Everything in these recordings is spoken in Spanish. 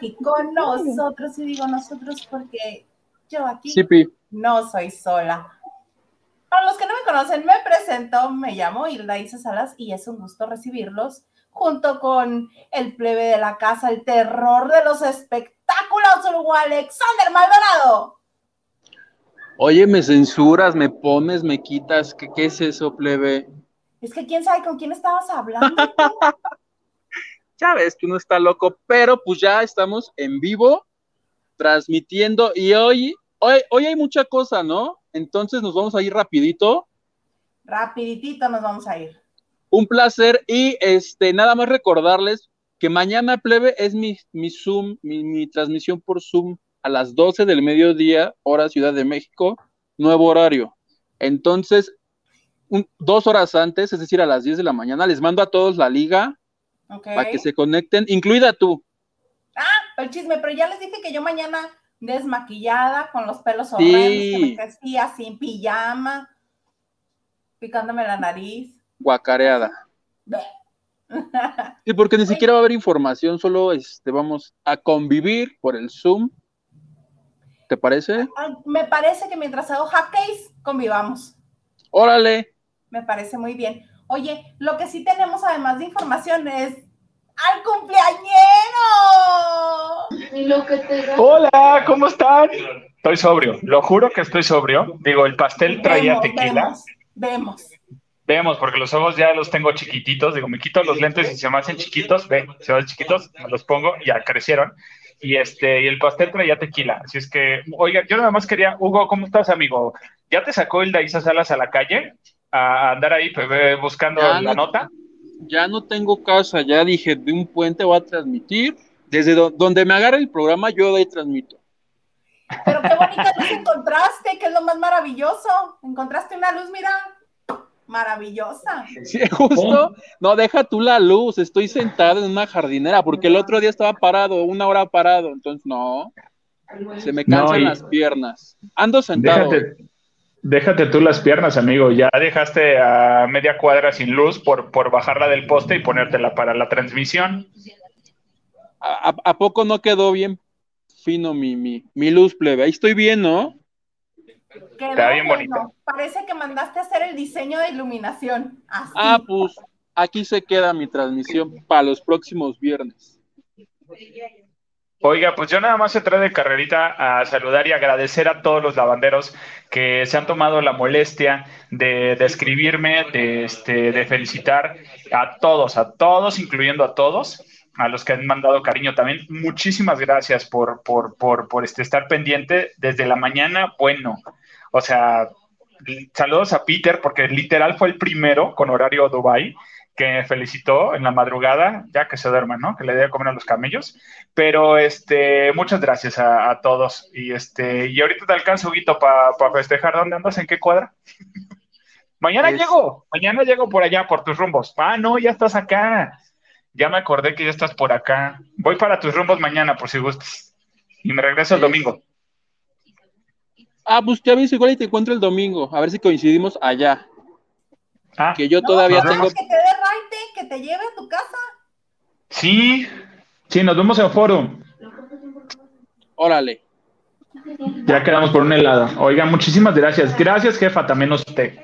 aquí con nosotros. Y digo nosotros porque yo aquí no soy sola. Para los que no me conocen, me presento, me llamo Hilda Isa Salas y es un gusto recibirlos junto con el plebe de la casa, el terror de los espectáculos, Hugo Alexander Maldonado. Oye, me censuras, me pones, me quitas, ¿qué, qué es eso, plebe? Es que quién sabe con quién estabas hablando. ya ves que uno está loco, pero pues ya estamos en vivo transmitiendo y hoy, hoy, hoy hay mucha cosa, ¿no? Entonces nos vamos a ir rapidito. Rapiditito nos vamos a ir. Un placer y este nada más recordarles que mañana plebe es mi, mi Zoom, mi, transmisión por Zoom a las 12 del mediodía, hora Ciudad de México, nuevo horario. Entonces, dos horas antes, es decir, a las 10 de la mañana, les mando a todos la liga para que se conecten, incluida tú. Ah, el chisme, pero ya les dije que yo mañana desmaquillada, con los pelos horrendos, que me crecía sin pijama, picándome la nariz guacareada. Sí, porque ni siquiera va a haber información, solo este, vamos a convivir por el Zoom. ¿Te parece? Me parece que mientras hago hackeys, convivamos. Órale. Me parece muy bien. Oye, lo que sí tenemos además de información es al cumpleañero. Hola, ¿cómo están? Estoy sobrio, lo juro que estoy sobrio. Digo, el pastel traía tequila. vemos. Vemos, porque los ojos ya los tengo chiquititos. Digo, me quito los lentes y se me hacen chiquitos. Ve, se hacen chiquitos, me los pongo y ya crecieron. Y este, y el pastel traía tequila. Así es que, oiga, yo nada más quería, Hugo, ¿cómo estás, amigo? ¿Ya te sacó el Daisa Salas a la calle? A andar ahí pues, buscando la nota. Ya no tengo casa, ya dije, de un puente voy a transmitir. Desde donde me agarre el programa, yo de ahí transmito. Pero qué bonita luz encontraste, que es lo más maravilloso. Encontraste una luz, mira maravillosa. Sí, justo. No, deja tú la luz, estoy sentado en una jardinera, porque el otro día estaba parado, una hora parado, entonces no. Se me cansan las piernas. Ando sentado. Déjate, tú las piernas, amigo. Ya dejaste a media cuadra sin luz por, por bajarla del poste y ponértela para la transmisión. ¿A, poco no quedó bien fino mi, mi, mi luz, plebe? Ahí estoy bien, ¿no? Quedó bien bonito. Parece que mandaste a hacer el diseño de iluminación. Ah, pues aquí se queda mi transmisión para los próximos viernes. Oiga, pues yo nada más trae de carrerita a saludar y agradecer a todos los lavanderos que se han tomado la molestia de, escribirme, de, este, de felicitar a todos, a todos, incluyendo a todos, a los que han mandado cariño también. Muchísimas gracias por, por, por, por este, estar pendiente desde la mañana. Bueno, o sea, saludos a Peter, porque literal fue el primero con horario Dubai que me felicitó en la madrugada, ya que se duerma, ¿no? Que le dé a comer a los camellos. Pero este, muchas gracias a, todos. Y este, y ahorita te alcanzo, Guito, para festejar. ¿Dónde andas? ¿En qué cuadra? mañana llego, mañana llego por allá, por tus rumbos. Ah, no, ya estás acá. Ya me acordé que ya estás por acá. Voy para tus rumbos mañana, por si gustas. Y me regreso el domingo. Ah, pues te aviso igual y te encuentro el domingo. A ver si coincidimos allá. Ah, que yo todavía tengo. Que te dé raite, que te lleve a tu casa. Sí, sí, nos vemos en foro. Órale. Ya quedamos por un helado. Oiga, muchísimas gracias. Gracias, jefa, también usted.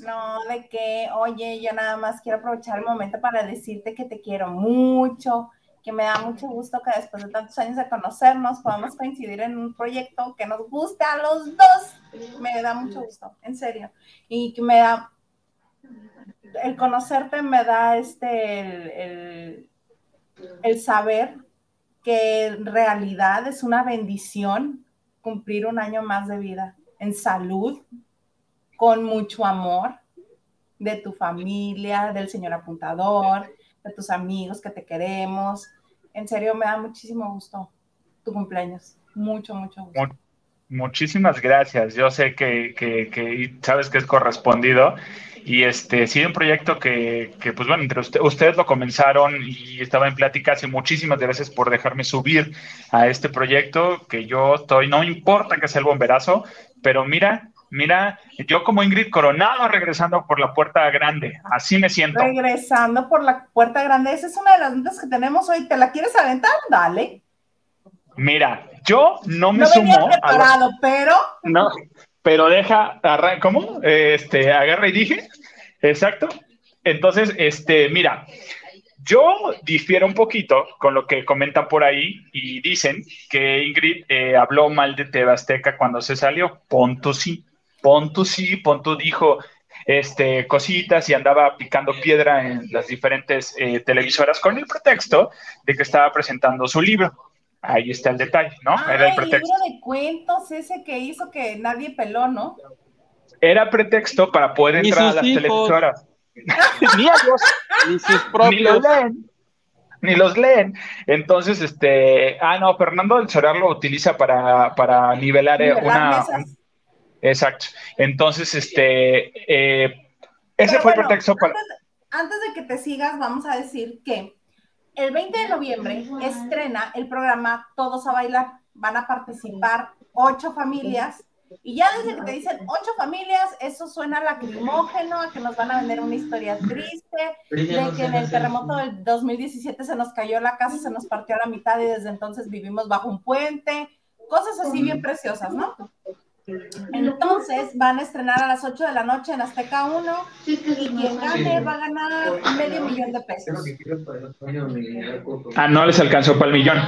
No, de que, oye, yo nada más quiero aprovechar el momento para decirte que te quiero mucho, que me da mucho gusto que después de tantos años de conocernos podamos coincidir en un proyecto que nos guste a los dos. Me da mucho gusto, en serio. Y que me da, el conocerte me da este, el, el saber que en realidad es una bendición cumplir un año más de vida en salud, con mucho amor de tu familia, del señor apuntador, de tus amigos que te queremos. En serio, me da muchísimo gusto tu cumpleaños. Mucho, mucho gusto. Muchísimas gracias. Yo sé que, que, sabes que es correspondido. Y este, sí, un proyecto que, que pues bueno, entre ustedes lo comenzaron y estaba en pláticas y muchísimas gracias por dejarme subir a este proyecto que yo estoy, no importa que sea el bomberazo, pero mira, Mira, yo como Ingrid Coronado regresando por la puerta grande, así me siento. Regresando por la puerta grande, esa es una de las notas que tenemos hoy. ¿Te la quieres aventar? Dale. Mira, yo no me no sumo. preparado, pero. No, pero deja, ¿cómo? Este, agarra y dije. Exacto. Entonces, este, mira, yo difiero un poquito con lo que comentan por ahí y dicen que Ingrid eh, habló mal de Tebasteca cuando se salió. Ponto sí, Ponto sí, Ponto dijo este, cositas y andaba picando piedra en las diferentes eh, televisoras con el pretexto de que estaba presentando su libro. Ahí está el detalle, ¿no? Era el pretexto. libro de cuentos ese que hizo que nadie peló, ¿no? Era pretexto para poder entrar a las televisoras. ni ellos, ni sus propios. Ni los leen. Ni los leen. Entonces, este. Ah, no, Fernando del Solar lo utiliza para, para nivelar, eh, una. exacto. Entonces, este. Eh, ese fue el pretexto para. antes de que te sigas, vamos a decir que el 20 de noviembre estrena el programa Todos a Bailar. Van a participar ocho familias. Y ya desde que te dicen ocho familias, eso suena lacrimógeno, a que nos van a vender una historia triste, de que en el terremoto del 2017 se nos cayó la casa, se nos partió a la mitad y desde entonces vivimos bajo un puente, cosas así bien preciosas, ¿no? Entonces van a estrenar a las 8 de la noche en Azteca 1 y quien gane va a ganar medio millón de pesos. Ah, no les alcanzó para el millón.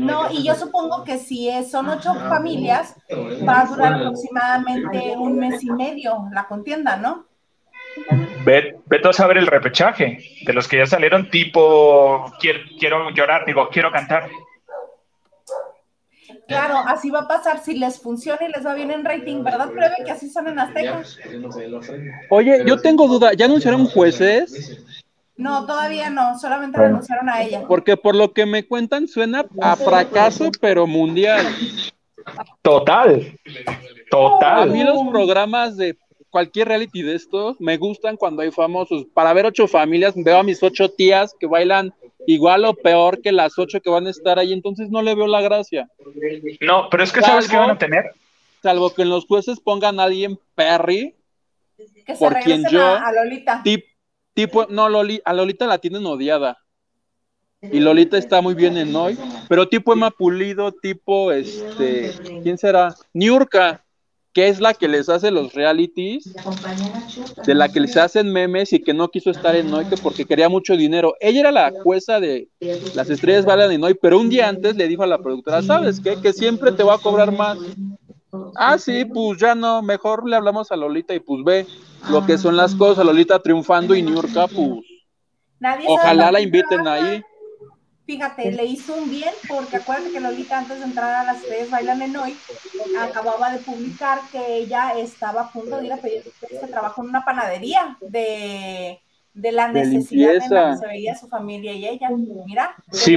No, y yo supongo que si son ocho familias, va a durar aproximadamente un mes y medio la contienda, ¿no? Ve, ve a saber el repechaje de los que ya salieron tipo quiero, quiero llorar, digo, quiero cantar. Claro, así va a pasar si les funciona y les va bien en rating, ¿verdad? Pruebe que así son en Azteca. Oye, yo tengo duda, ¿ya anunciaron jueces? No, todavía no, solamente anunciaron a ella. Porque por lo que me cuentan suena a fracaso, pero mundial. Total, total. A mí los programas de cualquier reality de estos me gustan cuando hay famosos. Para ver ocho familias, veo a mis ocho tías que bailan igual o peor que las ocho que van a estar ahí, entonces no le veo la gracia. No, pero es que sabes que van a tener. Salvo que en los jueces pongan a alguien Perry, que por quien yo. A, Lolita. tipo, no, a Lolita la tienen odiada. Y Lolita está muy bien en hoy, pero tipo Emma Pulido, tipo este, ¿quién será? Niurka que es la que les hace los realities, de la que les hacen memes y que no quiso estar en Noy porque quería mucho dinero. Ella era la jueza de las estrellas bailan en Noy, pero un día antes le dijo a la productora, ¿sabes qué? Que siempre te va a cobrar más. Ah, sí, pues ya no, mejor le hablamos a Lolita y pues ve lo que son las cosas, Lolita triunfando y Niurka, pues ojalá la inviten ahí. Fíjate, le hizo un bien porque acuérdate que Lolita antes de entrar a las tres bailan en hoy, acababa de publicar que ella estaba a punto de ir a pedir este trabajo en una panadería de, la necesidad en la que se veía su familia y ella. Mira. Sí,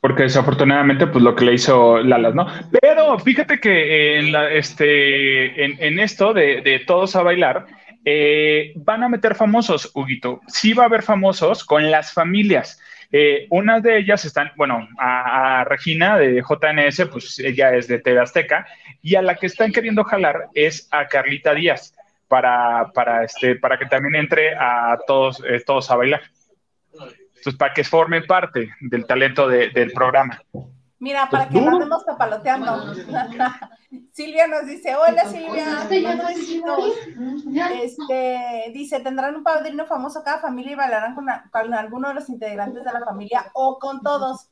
porque desafortunadamente pues lo que le hizo Lalas, ¿no? Pero fíjate que en, la, este, en, esto de, de, todos a bailar, eh, van a meter famosos, Huguito. Sí va a haber famosos con las familias. Eh, una de ellas están, bueno, a, Regina de JNS, pues ella es de TV Azteca, y a la que están queriendo jalar es a Carlita Díaz para, para, este, para que también entre a todos, eh, todos a bailar. Entonces, para que formen parte del talento del programa. Mira, para que no andemos papaloteando. Silvia nos dice, hola Silvia, este, dice, tendrán un padrino famoso cada familia y bailarán con, alguno de los integrantes de la familia o con todos.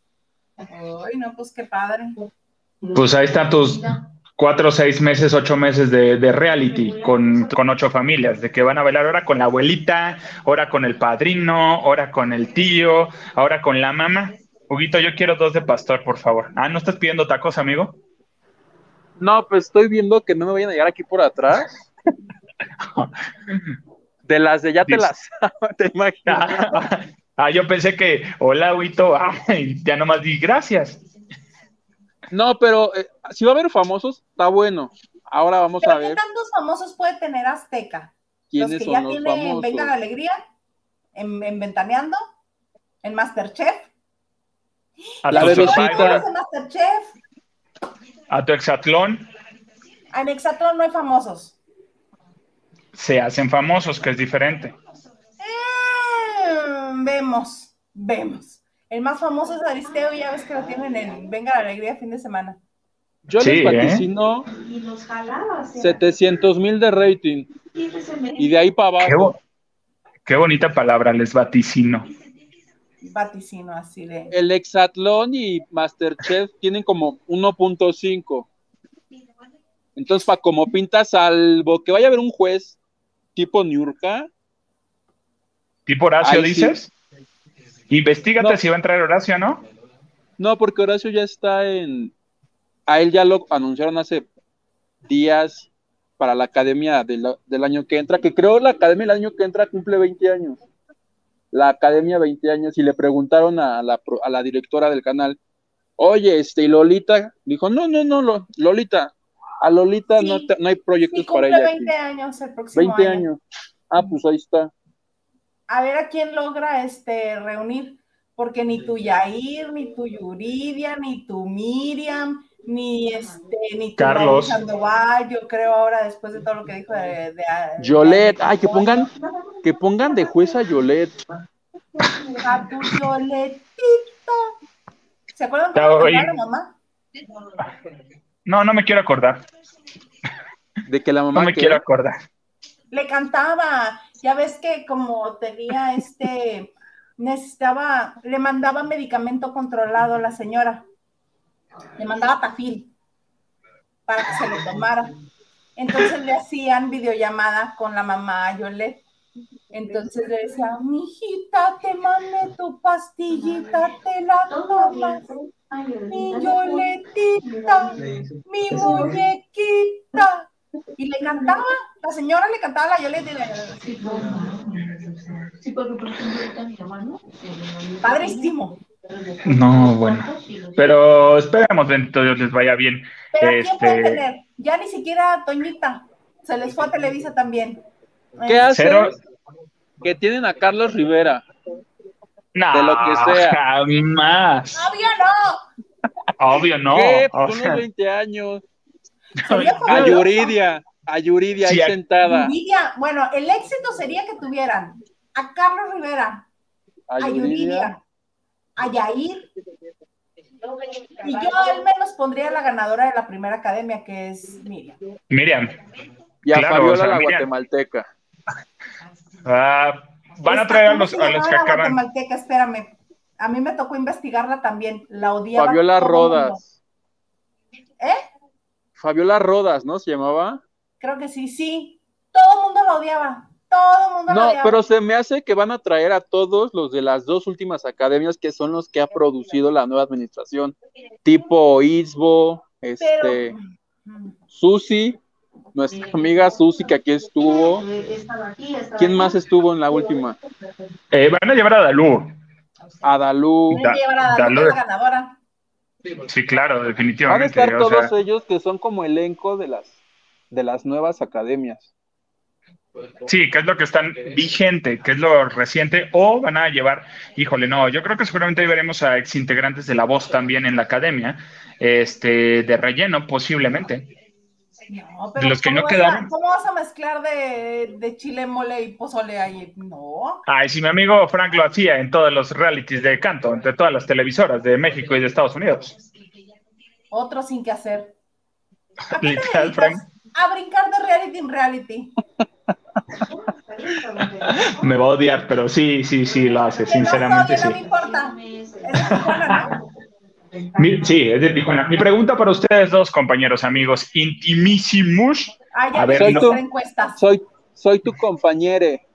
Ay, no, pues qué padre. Pues ahí están tus cuatro, seis meses, ocho meses de, reality con, con, ocho familias, de que van a bailar ahora con la abuelita, ahora con el padrino, ahora con el tío, ahora con la mamá. Huguito, yo quiero dos de pastor, por favor. Ah, ¿no estás pidiendo tacos, amigo? No, pues estoy viendo que no me vayan a llegar aquí por atrás. de las de ya te las te imaginas. Ah, yo pensé que, hola, Huguito, ya nomás di gracias. No, pero eh, si va a haber famosos, está bueno. Ahora vamos a ver. ¿Qué tantos famosos puede tener Azteca? ¿Quiénes los que ya tienen Venga la Alegría, en, en Ventaneando, en Masterchef, a la bebecita. A tu exatlón. En Exatlón no hay famosos. Se hacen famosos, que es diferente. Eh, vemos, vemos. El más famoso es Aristeo, ya ves que lo tienen en Venga la Alegría fin de semana. Yo Sí, les ¿eh? vaticino sea, 700 mil de rating. y de ahí para Qué, abajo. bo- qué bonita palabra, les vaticino. Vaticino así de. El Exatlón y Masterchef tienen como 1.5. Entonces, para como pinta, salvo que vaya a haber un juez tipo Niurka, ¿Tipo Horacio Ahí sí. dices? Investígate No. si va a entrar Horacio, ¿no? no, porque Horacio ya está en. A él ya lo anunciaron hace días para la academia del, del año que entra, que creo la academia el año que entra cumple 20 años. La academia 20 años, y le preguntaron a la, a la directora del canal, oye, este, y Lolita, dijo, no, no, no, Lo- Lolita, a Lolita no, te- no hay proyectos Sí, para ella. aquí". 20 años el próximo 20 año. años. Ah, pues ahí está. A ver a quién logra este reunir, porque ni tu Yair, ni tu Yuridia, ni tu Miriam, ni este, ni Carlos. Sandoval, yo creo ahora después de todo lo que dijo de, de- de- Yolet, de- ay, que pongan, que pongan de jueza a Yolet. a tu Yoletito. ¿Se acuerdan cantaba la mamá? No, no me quiero acordar. De que la No mamá me que- quiero acordar. Le cantaba, ya ves que como tenía este, necesitaba, le mandaba medicamento controlado a la señora. Le mandaba tafil para que se lo tomara. Entonces le hacían videollamada con la mamá Yolet. Entonces le decía, mijita, te mandé tu pastillita, te la tomas. Mi Yoletita, mi muñequita. Y le cantaba, la señora le cantaba a la Yoleta y mi hermano. Padrísimo. No, bueno. Pero esperemos, bendito Dios, les vaya bien. Pero ¿a quién Este- puede tener? Ya ni siquiera a Toñita. Se les fue a Televisa también. ¿Qué hace? Cero. Que tienen a Carlos Rivera. No, De lo que sea. Jamás. Obvio no. Obvio, no. ¿Qué? O sea, unos 20 años. A. Yuridia, a Yuridia ahí a- sentada. Yuridia, bueno, el éxito sería que tuvieran a Carlos Rivera, A a Yuridia. Yuridia, a Yair. Y yo al menos pondría la ganadora de la primera academia, que es Miriam. Miriam, Y a Claro, Fabiola o sea, la Miriam. guatemalteca. ah, van a traer a ¿cómo los, a los que acaban. guatemalteca? Espérame. A mí me tocó investigarla también. La odiaba. Fabiola. Rodas. ¿Eh? Fabiola Rodas, ¿no? Se llamaba. Creo que sí, sí. Todo el mundo la odiaba. Todo mundo No, pero se me hace que van a traer a todos los de las dos últimas academias que son los que ha producido la nueva administración. Tipo Isbo, este, Pero- mm, Susi, nuestra amiga Susi que aquí estuvo. ¿Quién más estuvo en la última? Eh, van a llevar a Dalú. A Da- Dalú, dale. la ganadora. Sí, claro, Van a definitivamente. estar o todos sea, ellos que son como elenco de las de las nuevas academias. Sí, que es lo que están vigente, que es lo reciente, o van a llevar, híjole, no, yo creo que seguramente veremos a exintegrantes de La Voz también en la academia, este, de relleno posiblemente. No, De los que ¿cómo no a- quedaron. ¿Cómo vas a mezclar de, de chile, mole y pozole ahí? No. Ay, si mi amigo Frank lo hacía en todos los realities de canto, entre todas las televisoras de México y de Estados Unidos. Otro sin que hacer. ¿A qué te Literal? Frank. A brincar de reality en reality. Me va a odiar, pero sí, sí, sí, lo hace, sinceramente no, sí. no me importa. Es de Tijuana, ¿no? Mi- sí, es de Tijuana. Mi pregunta para ustedes dos, compañeros, amigos, intimísimos. Ah, ya A ver, vi no. encuesta. Soy soy tu compañere.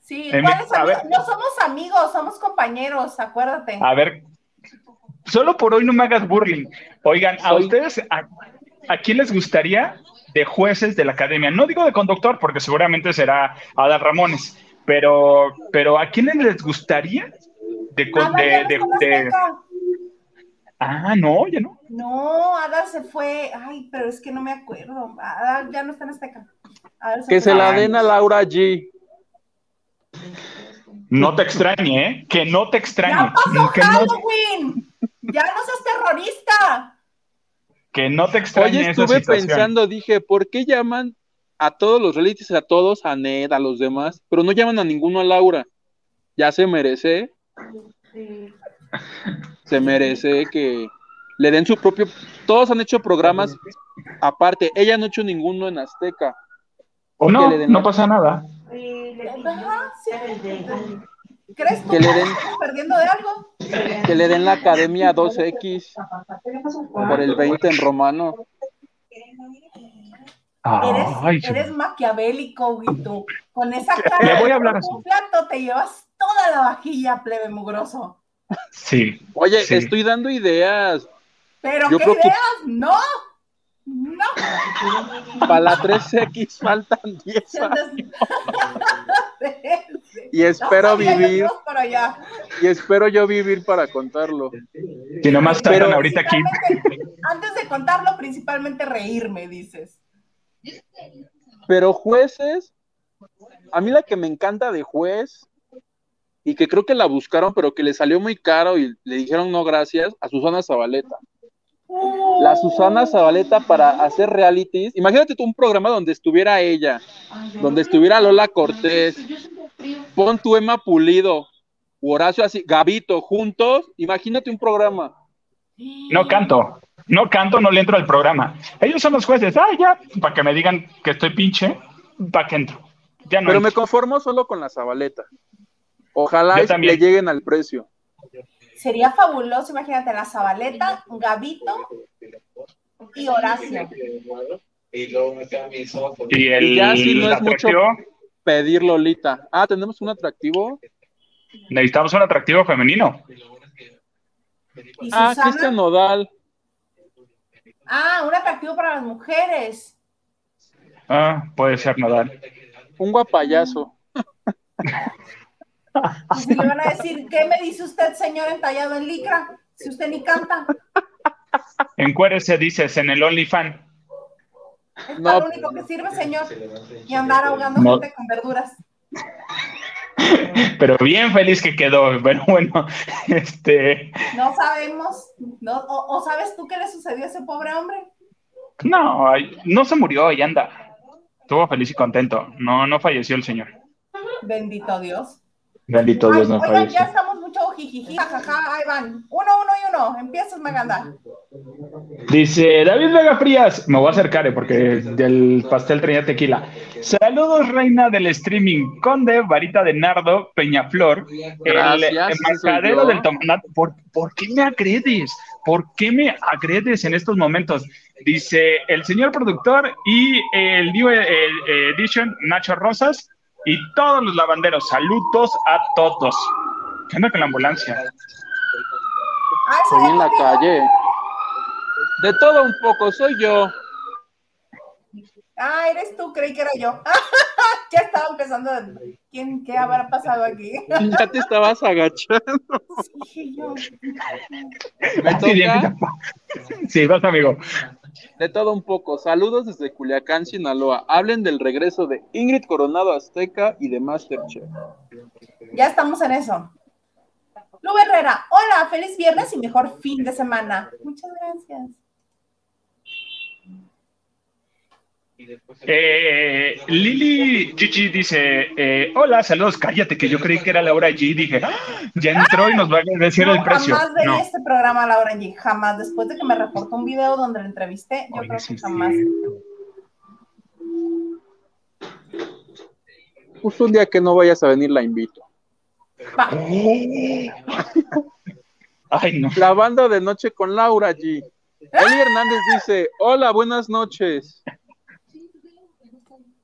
Sí, Eh, ¿cuáles a amigos? ver. No somos amigos, somos compañeros, acuérdate. A ver, solo por hoy no me hagas burling. Oigan, a Soy- ustedes, a, ¿a quién les gustaría de jueces de la academia? No digo de conductor, porque seguramente será Adal Ramones, pero, pero ¿a quién les gustaría de, con- Adal ya de, no de-. Ah, no, ya no. No, Adal se fue. Ay, pero es que no me acuerdo. Adal ya no está en Azteca. Adal Que se la den a Laura G. No te extrañe, ¿eh? Que no te extrañe. ¡Ya pasó Que no! ¡Ya no seas terrorista! Que no te extrañe Oye, esa estuve pensando, dije, ¿por qué llaman a todos los realities, a todos, a Ned, a los demás, pero no llaman a ninguno a Laura? Ya se merece, Sí. se merece que le den su propio. Todos han hecho programas aparte. Ella no ha hecho ninguno en Azteca. O no, no pasa nada. Y le Ajá, sí. ¿Crees tú Que que le den- estamos perdiendo de algo? Que le den la academia 2X por el 20 en romano. Eres, Ay, eres maquiavélico, güey, tú. Con esa cara Le voy a hablar así. un plato te llevas toda la vajilla, plebe mugroso. Sí. Oye, Sí. estoy dando ideas. Pero Yo ¿qué que- ideas? No. No. Para la 3X faltan 10 Sientes- y espero vivir ibas para allá. y espero yo vivir para contarlo. Si nomás Pero- ahorita aquí. Antes de contarlo, principalmente reírme, dices. Pero jueces, a mí la que me encanta de juez y que creo que la buscaron, pero que le salió muy caro y le dijeron no gracias, a Susana Zabaleta. La Susana Zabaleta para hacer realities. Imagínate tú un programa donde estuviera ella, donde estuviera Lola Cortés, pon tu Emma Pulido, Horacio así, Gabito, juntos. Imagínate un programa. No canto. No canto, no le entro al programa. Ellos son los jueces. Ah, ya. Para que me digan que estoy pinche, para que entro. Ya no. Pero me conformo solo con la Zabaleta. Ojalá le lleguen al precio. Sería fabuloso, imagínate, la Zabaleta, Gabito y Horacio. Y el Y ya si no es mucho- Pedir Lolita. Ah, tenemos un atractivo. necesitamos un atractivo femenino. Y Ah, Cristian Nodal. ah, un atractivo para las mujeres. Ah, puede ser Nodal. Un guapayazo. Si le van a decir, ¿qué me dice usted, señor entallado en licra? Si usted ni canta, Encuérese, dices, en el OnlyFans. Es No. para lo único que sirve, señor. Y andar ahogando No. gente con verduras. Pero bien feliz que quedó. Pero bueno, este. No sabemos. No, o, o sabes tú qué le sucedió a ese pobre hombre? No, ay, no se murió y anda. Estuvo feliz y contento. No, no falleció el señor. Bendito Dios. Bendito Ay, Dios, no oigan, falleció. ya estamos mucho jijiji, jajaja, ahí van. Uno, uno y uno. Empiezas, Maganda. Dice David Vega Frías, me voy a acercar eh, porque del pastel traía tequila. Saludos, reina del streaming, Conde, Varita de Nardo, Peñaflor, Gracias, el yo. del tomate. ¿Por, por qué me agredes? ¿Por qué me agredes en estos momentos? Dice el señor productor y el New eh, eh, Edition, Nacho Rosas, y todos los lavanderos. Saludos a todos. ¿Qué onda con la ambulancia? Estoy en la soy calle. De todo un poco, soy yo. Ah, eres tú, creí que era yo. ya estaba empezando. ¿Quién, qué habrá pasado aquí? Ya te estabas agachando. Yo. Me Sí, toca Sí, vas, amigo. de todo un poco. Saludos desde Culiacán, Sinaloa. Hablen del regreso de Ingrid Coronado Azteca y de Masterchef. Ya estamos en eso. Lu Herrera, hola, feliz viernes y mejor fin de semana. Muchas gracias. Eh, Lili Gigi dice, eh, hola, saludos, cállate, que yo creí que era Laura G. Dije, "Ah, ya entró y nos va a decir No, el precio. jamás No. este programa, Laura G. Jamás. Después de que me reportó un video donde la entrevisté, yo Oye, creo sí que jamás. Justo un día que no vayas a venir la invito. Va. Ay, no. La banda de noche con Laura G. Eli Hernández dice, hola, buenas noches.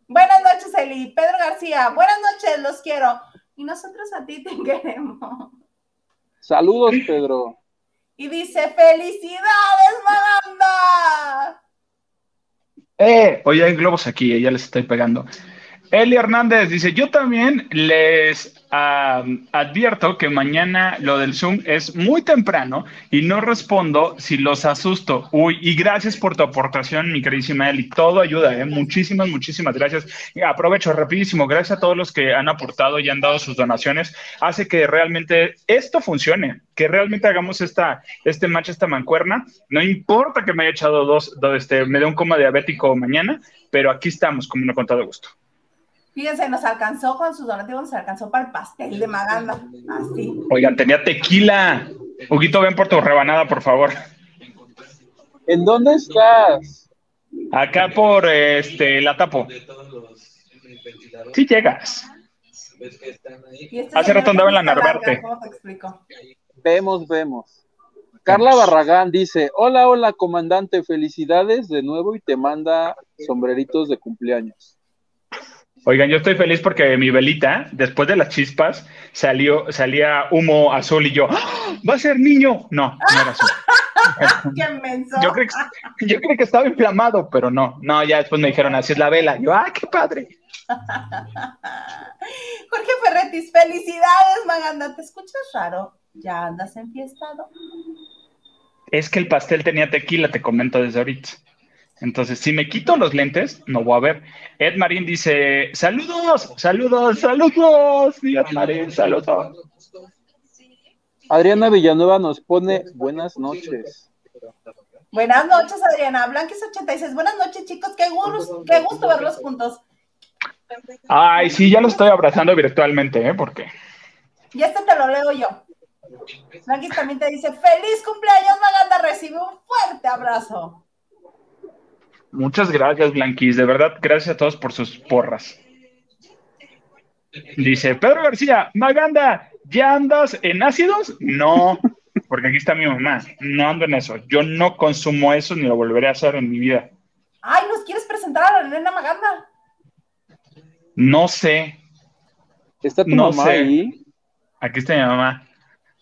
Buenas noches, Eli. Pedro García, buenas noches, los quiero. Y nosotros a ti te queremos. Saludos, Pedro. Y dice, felicidades, Maganda. Eh, oye, hay globos aquí, eh, ya les estoy pegando. Eli Hernández dice, yo también les advierto que mañana lo del Zoom es muy temprano y no respondo si los asusto. Uy, y gracias por tu aportación, mi queridísima Eli. Todo ayuda, ¿eh? Muchísimas, muchísimas gracias. Y aprovecho rapidísimo. Gracias a todos los que han aportado y han dado sus donaciones. Hace que realmente esto funcione, que realmente hagamos esta, este match, esta mancuerna. No importa que me haya echado dos, dos este, me dé un coma diabético mañana, pero aquí estamos, como no con todo gusto. Fíjense, nos alcanzó con sus donativos, nos alcanzó para el pastel de Maganda. Así. Oigan, tenía tequila. Huguito, ven por tu rebanada, por favor. ¿En dónde estás? Acá por este la tapo. Sí llegas. Este Hace rato andaba en la Narvarte. larga, ¿Cómo te explico? Vemos, vemos. Carla Barragán dice, hola, hola, comandante, felicidades de nuevo y te manda sombreritos de cumpleaños. Oigan, yo estoy feliz porque mi velita, después de las chispas, salió, salía humo azul y yo, ¡Ah! ¡va a ser niño! No, no era azul. ¡Qué menso! Yo creí, que, yo creí que estaba inflamado, pero no. No, ya después me dijeron, así es la vela. Yo, ¡ah, qué padre! Jorge Ferretis, felicidades, Maganda. ¿Te escuchas raro? ¿Ya andas enfiestado? Es que el pastel tenía tequila, te comento desde ahorita. Entonces, si me quito los lentes, no voy a ver. Ed Marín dice, saludos, saludos, saludos. Sí, Ed Marín, saludos. Adriana Villanueva nos pone buenas noches. Buenas noches, Adriana. Blanquis86. Buenas noches, chicos. Qué gusto, qué gusto verlos juntos. Ay, sí, ya lo estoy abrazando virtualmente, ¿eh? Porque Y este te lo leo yo. Blanquis también te dice, feliz cumpleaños, Maganda. Recibe un fuerte abrazo. Muchas gracias, Blanquis. De verdad, gracias a todos por sus porras. Dice Pedro García, Maganda, ¿ya andas en ácidos? No, porque aquí está mi mamá. No ando en eso. Yo no consumo eso ni lo volveré a hacer en mi vida. Ay, ¿nos quieres presentar a la nena Maganda? No sé. ¿Está tu No mamá sé. ahí? Aquí está mi mamá.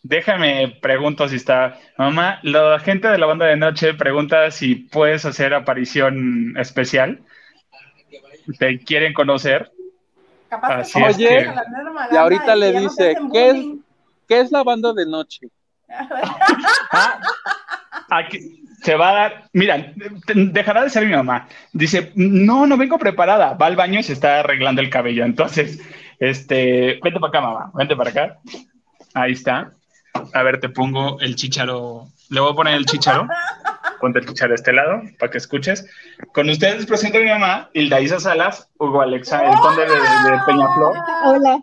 Déjame, pregunto si está. Mamá, la gente de la banda de noche pregunta si puedes hacer aparición especial. ¿Te quieren conocer? Capaz Así que es conoces que- y ahorita y le no dice, ¿qué es? ¿Qué es la banda de noche? Ah, aquí se va a dar. Mira, dejará de ser mi mamá. Dice, no, no vengo preparada. Va al baño y se está arreglando el cabello. Entonces, este, vente para acá, mamá. Vente para acá. Ahí está. A ver, te pongo el chicharo. Le voy a poner el chicharo. Ponte el chicharo a este lado para que escuches. Con ustedes presento a mi mamá, Hilda Isa Salas, Hugo Alexa, el conde de, de Peñaflor. Hola,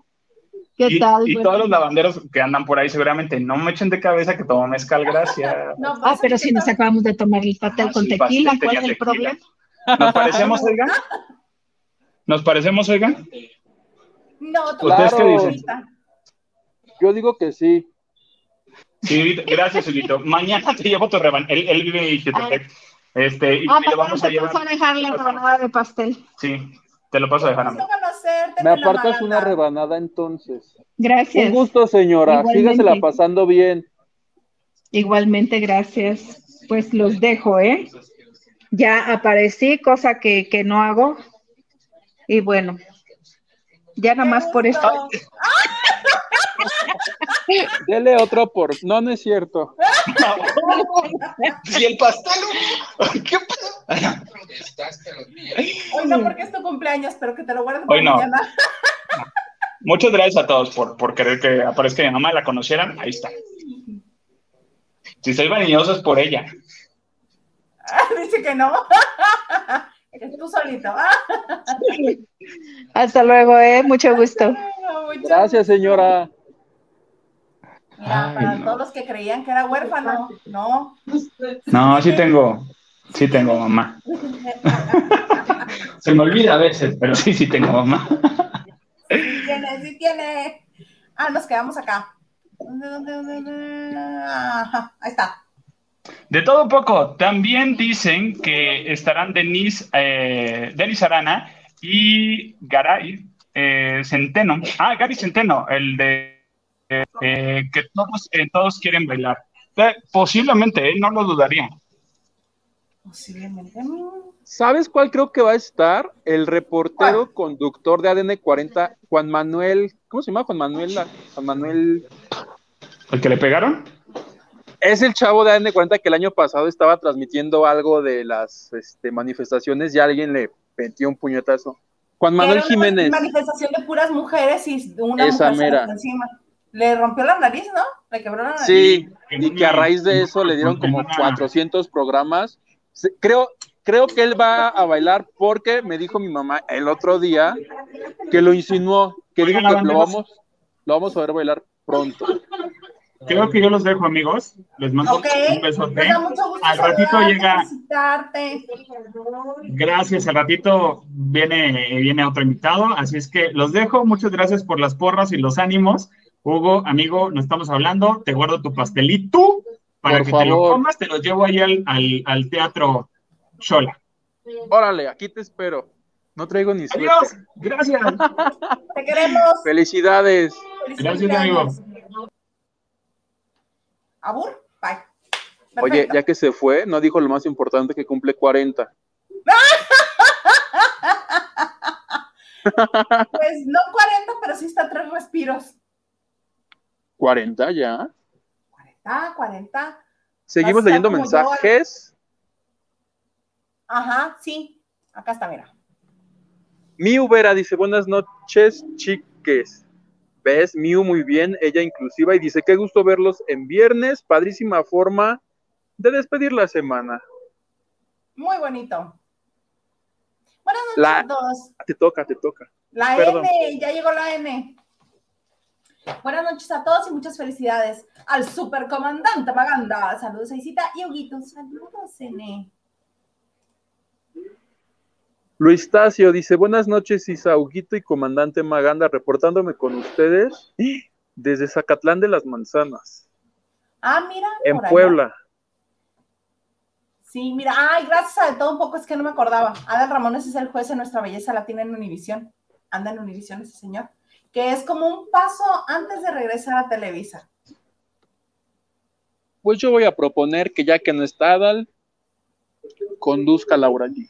¿qué Y, tal? y Bueno, todos los lavanderos que andan por ahí seguramente no me echen de cabeza que tomo mezcal, gracias. No, pues, Ah, pero es que si nos acabamos de tomar el pastel con Sí, tequila, ¿cuál es el tequila. problema? ¿Nos parecemos, oigan? ¿Nos parecemos, oigan? No, tú ¿Ustedes qué dicen? Yo digo que sí. Sí, gracias, Huguito. Mañana te llevo tu reban. Él, él vive en Jutepec. Este, y Ah, te lo vamos a te llevar. paso a dejar la rebanada de pastel. Sí, te lo paso a dejar a mí. Me apartas una rebanada entonces. Gracias. Un gusto, señora. Igualmente. Sígasela pasando bien. Igualmente, gracias. Pues los dejo, ¿eh? Ya aparecí, cosa que, que no hago. Y bueno, ya nada más por esto. Dele otro por. No, no es cierto. ¿Y el pastel? ¿Qué pasa? Hoy no, porque es tu cumpleaños, pero que te lo guardes para no. mañana. Muchas gracias a todos por, por querer que aparezca mi mamá, la conocieran. Ahí está. Si estoy vanidoso es por ella. Dice que no. Eres tú solito. Hasta luego, ¿eh? Mucho gusto. mucho Gracias, señora. Mira, Ay, para no. todos los que creían que era huérfano, no. No, sí tengo, sí tengo mamá. Se me olvida a veces, pero sí, sí tengo mamá. Sí tiene, sí tiene. Ah, nos quedamos acá. Ajá, ahí está. De todo un poco, también dicen que estarán Denis, eh, Denis Arana y Garay eh, Centeno. Ah, Gary Centeno, el de eh, eh, que todos, eh, todos quieren bailar. Eh, posiblemente, eh, no lo dudaría. Posiblemente. ¿Sabes cuál creo que va a estar? El reportero conductor de ADN 40, Juan Manuel, ¿cómo se llama? Juan Manuel, Juan Manuel, ¿El que le pegaron? es el chavo de ADN 40 que el año pasado estaba transmitiendo algo de las este, manifestaciones y alguien le metió un puñetazo. Juan Manuel Era una Jiménez. manifestación de puras mujeres y una Esa mujer mera. encima. Le rompió la nariz, ¿no? Le quebró la nariz. Sí, y que a raíz de eso le dieron como 400 programas. Creo, creo que él va a bailar porque me dijo mi mamá el otro día que lo insinuó, que dijo que lo vamos, lo vamos a ver bailar pronto. Creo que yo los dejo, amigos. Les mando Ok, un besote. Al ratito llega-. Gracias, al ratito viene, viene otro invitado, así es que los dejo. Muchas gracias por las porras y los ánimos. Hugo, amigo, no estamos hablando. Te guardo tu pastelito para Por que te lo comas. Te lo llevo ahí al, al, al teatro Chola. Órale, aquí te espero. No traigo ni suerte. Adiós. Gracias. Te queremos. Felicidades. Gracias, cumpleaños. ¿Abur? Bye. Oye, ya que se fue, no dijo lo más importante que cumple 40. Pues no 40, pero sí está tres respiros. 40 ya. 40, 40. Seguimos leyendo mensajes. Ajá, sí. Acá está, mira. Miu Vera dice, buenas noches, chiques. ¿Ves? Miu muy bien, ella inclusiva, y dice, qué gusto verlos en viernes, padrísima forma de despedir la semana. Muy bonito. Buenas noches La- a todos. Te toca, te toca. La Perdón. N, ya llegó la N. Buenas noches a todos y muchas felicidades al supercomandante Maganda. Saludos, Aisita y Huguito. Saludos, N. Luis Tacio dice, buenas noches, Isauguito y comandante Maganda, reportándome con ustedes desde Zacatlán de las Manzanas, Ah, mira. en allá. Puebla. Sí, mira. Ay, gracias a todo un poco, es que no me acordaba. Adal Ramones es el juez de nuestra belleza latina en Univisión. Anda en Univisión ese señor. Que es como un paso antes de regresar a Televisa. Pues yo voy a proponer que ya que no está Adal, conduzca Laura G.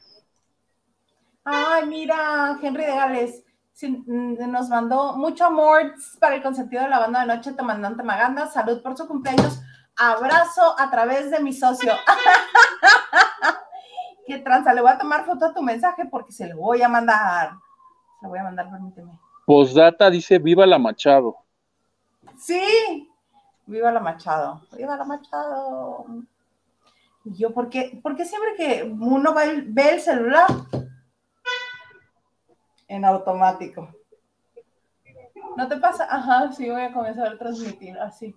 Ay, mira, Henry de Gales mm, nos mandó mucho amor para el consentido de la banda de noche, comandante Maganda. Salud por su cumpleaños. Abrazo a través de mi socio. Qué tranza, le voy a tomar foto a tu mensaje porque se lo voy a mandar. Se lo voy a mandar, permíteme. Postdata dice, viva la Machado. Sí, viva la Machado, viva la Machado. Y yo, ¿por qué, porque siempre que uno va el- ve el celular en automático? ¿No te pasa? Ajá, sí, voy a comenzar a transmitir así.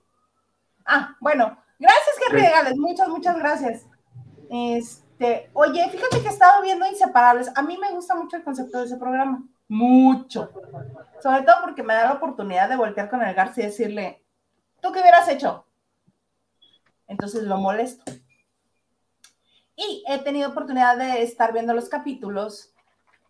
Ah, bueno, gracias, Henry Gales, muchas, muchas gracias. Este, oye, fíjate que he estado viendo Inseparables. A mí me gusta mucho el concepto de ese programa, mucho. Sobre todo porque me da la oportunidad de voltear con el García y decirle, ¿tú qué hubieras hecho? Entonces lo molesto. Y he tenido oportunidad de estar viendo los capítulos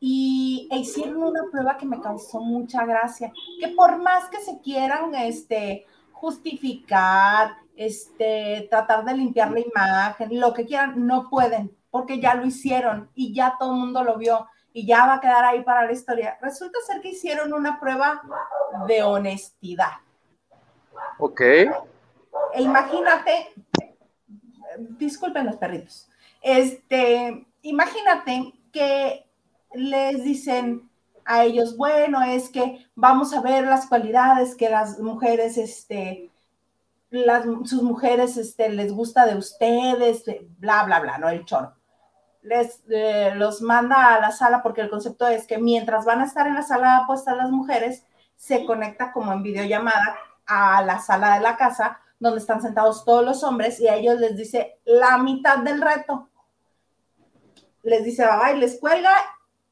y e hicieron una prueba que me causó mucha gracia, que por más que se quieran este, justificar, este, tratar de limpiar la imagen, lo que quieran, no pueden, porque ya lo hicieron y ya todo el mundo lo vio y ya va a quedar ahí para la historia. Resulta ser que hicieron una prueba de honestidad. Ok. E imagínate, disculpen los perritos, este, imagínate que les dicen a ellos, bueno, es que vamos a ver las cualidades que las mujeres, este, las, sus mujeres, este, les gusta de ustedes, bla, bla, bla, no el choro. Les eh, los manda a la sala porque el concepto es que mientras van a estar en la sala puestas las mujeres, se conecta como en videollamada a la sala de la casa donde están sentados todos los hombres y a ellos les dice la mitad del reto. Les dice, bye, les cuelga